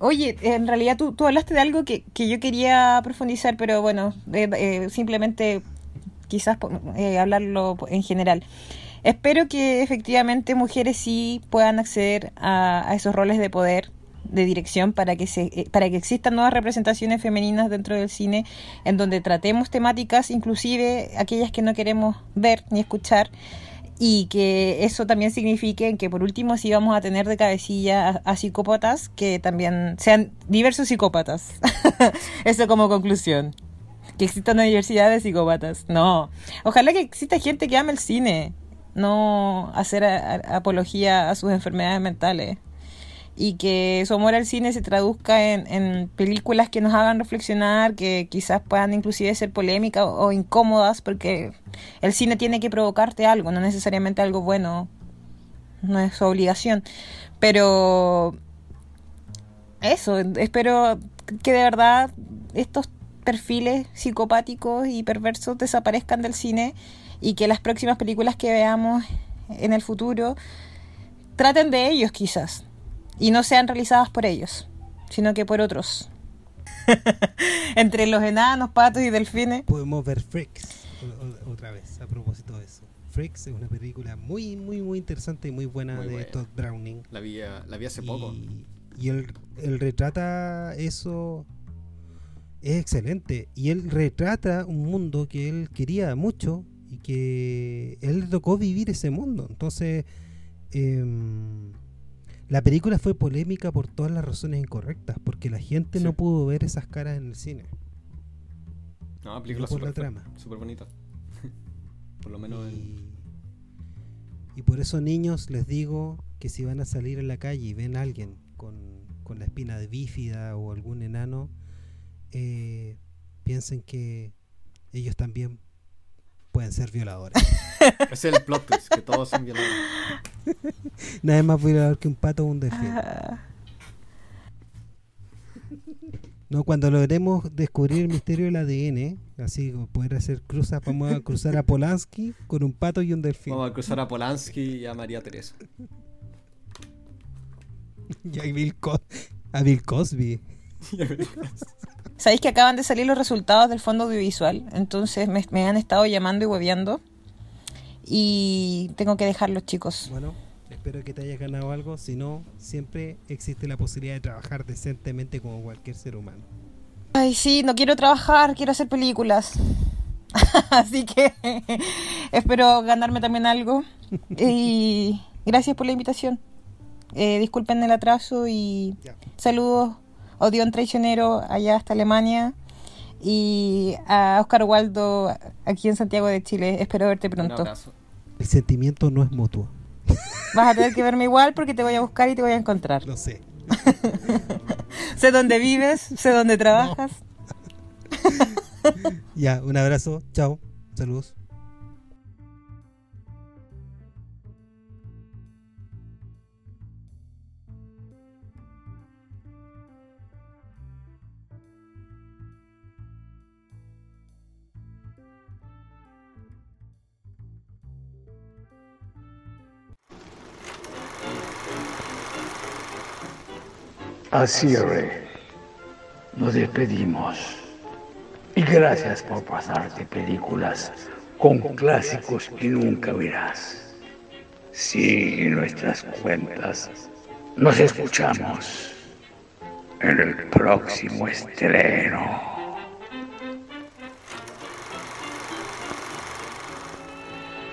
Oye, en realidad tú, tú hablaste de algo que, que, yo quería profundizar, pero bueno, eh, eh, simplemente quizás eh, hablarlo en general. Espero que efectivamente mujeres sí puedan acceder a, esos roles de poder de dirección para que se eh, para que existan nuevas representaciones femeninas dentro del cine en donde tratemos temáticas inclusive aquellas que no queremos ver ni escuchar y que eso también signifique que por último sí vamos a tener de cabecilla a, psicópatas que también sean diversos psicópatas. Eso como conclusión. Que exista una diversidad de psicópatas. No. Ojalá que exista gente que ame el cine no hacer apología a sus enfermedades mentales y que su amor al cine se traduzca en, películas que nos hagan reflexionar, que quizás puedan inclusive ser polémicas o, incómodas, porque el cine tiene que provocarte algo, no necesariamente algo bueno, no es su obligación. Pero eso, espero que de verdad estos perfiles psicopáticos y perversos desaparezcan del cine y que las próximas películas que veamos en el futuro traten de ellos quizás y no sean realizadas por ellos, sino que por otros. Entre los enanos, patos y delfines. Podemos ver Freaks otra vez a propósito de eso. Freaks es una película muy, muy, muy interesante y muy buena de Todd Browning. La vi, la vi hace poco. Y él, él retrata eso es excelente. Y él retrata un mundo que él quería mucho y que él le tocó vivir ese mundo. Entonces, em, la película fue polémica por todas las razones incorrectas, porque la gente no pudo ver esas caras en el cine. No, la película super, trama. Súper bonita. por lo menos y, y por eso niños les digo que si van a salir en la calle y ven a alguien con, con la espina de bífida o algún enano, eh, piensen que ellos también pueden ser violadores. es el plot twist, que todos son violadores. Nada más violador que un pato o un delfín. Ah. No, cuando logremos descubrir el misterio del ADN, así poder hacer cruzas, vamos a cruzar a Polanski con un pato y un delfín. Vamos a cruzar a Polanski y a María Teresa. y a Bill, a Bill Cosby. Sabéis que acaban de salir los resultados del fondo audiovisual, entonces me, han estado llamando y hueveando y tengo que dejarlos, chicos. Bueno, espero que te hayas ganado algo, si no, siempre existe la posibilidad de trabajar decentemente como cualquier ser humano. Ay, sí, no quiero trabajar, quiero hacer películas. Así que espero ganarme también algo. Y gracias por la invitación. Eh, disculpen el atraso y saludos, Odión Traicionero, allá hasta Alemania. Y a Oscar Waldo, aquí en Santiago de Chile. Espero verte pronto. El sentimiento no es mutuo. Vas a tener que verme igual porque te voy a buscar y te voy a encontrar. Lo sé. sé dónde vives, sé dónde trabajas. ya, un abrazo. Chao. Saludos. Así nos despedimos. Y gracias por pasarte películas con clásicos que nunca verás. Sigue nuestras cuentas. Nos escuchamos en el próximo estreno.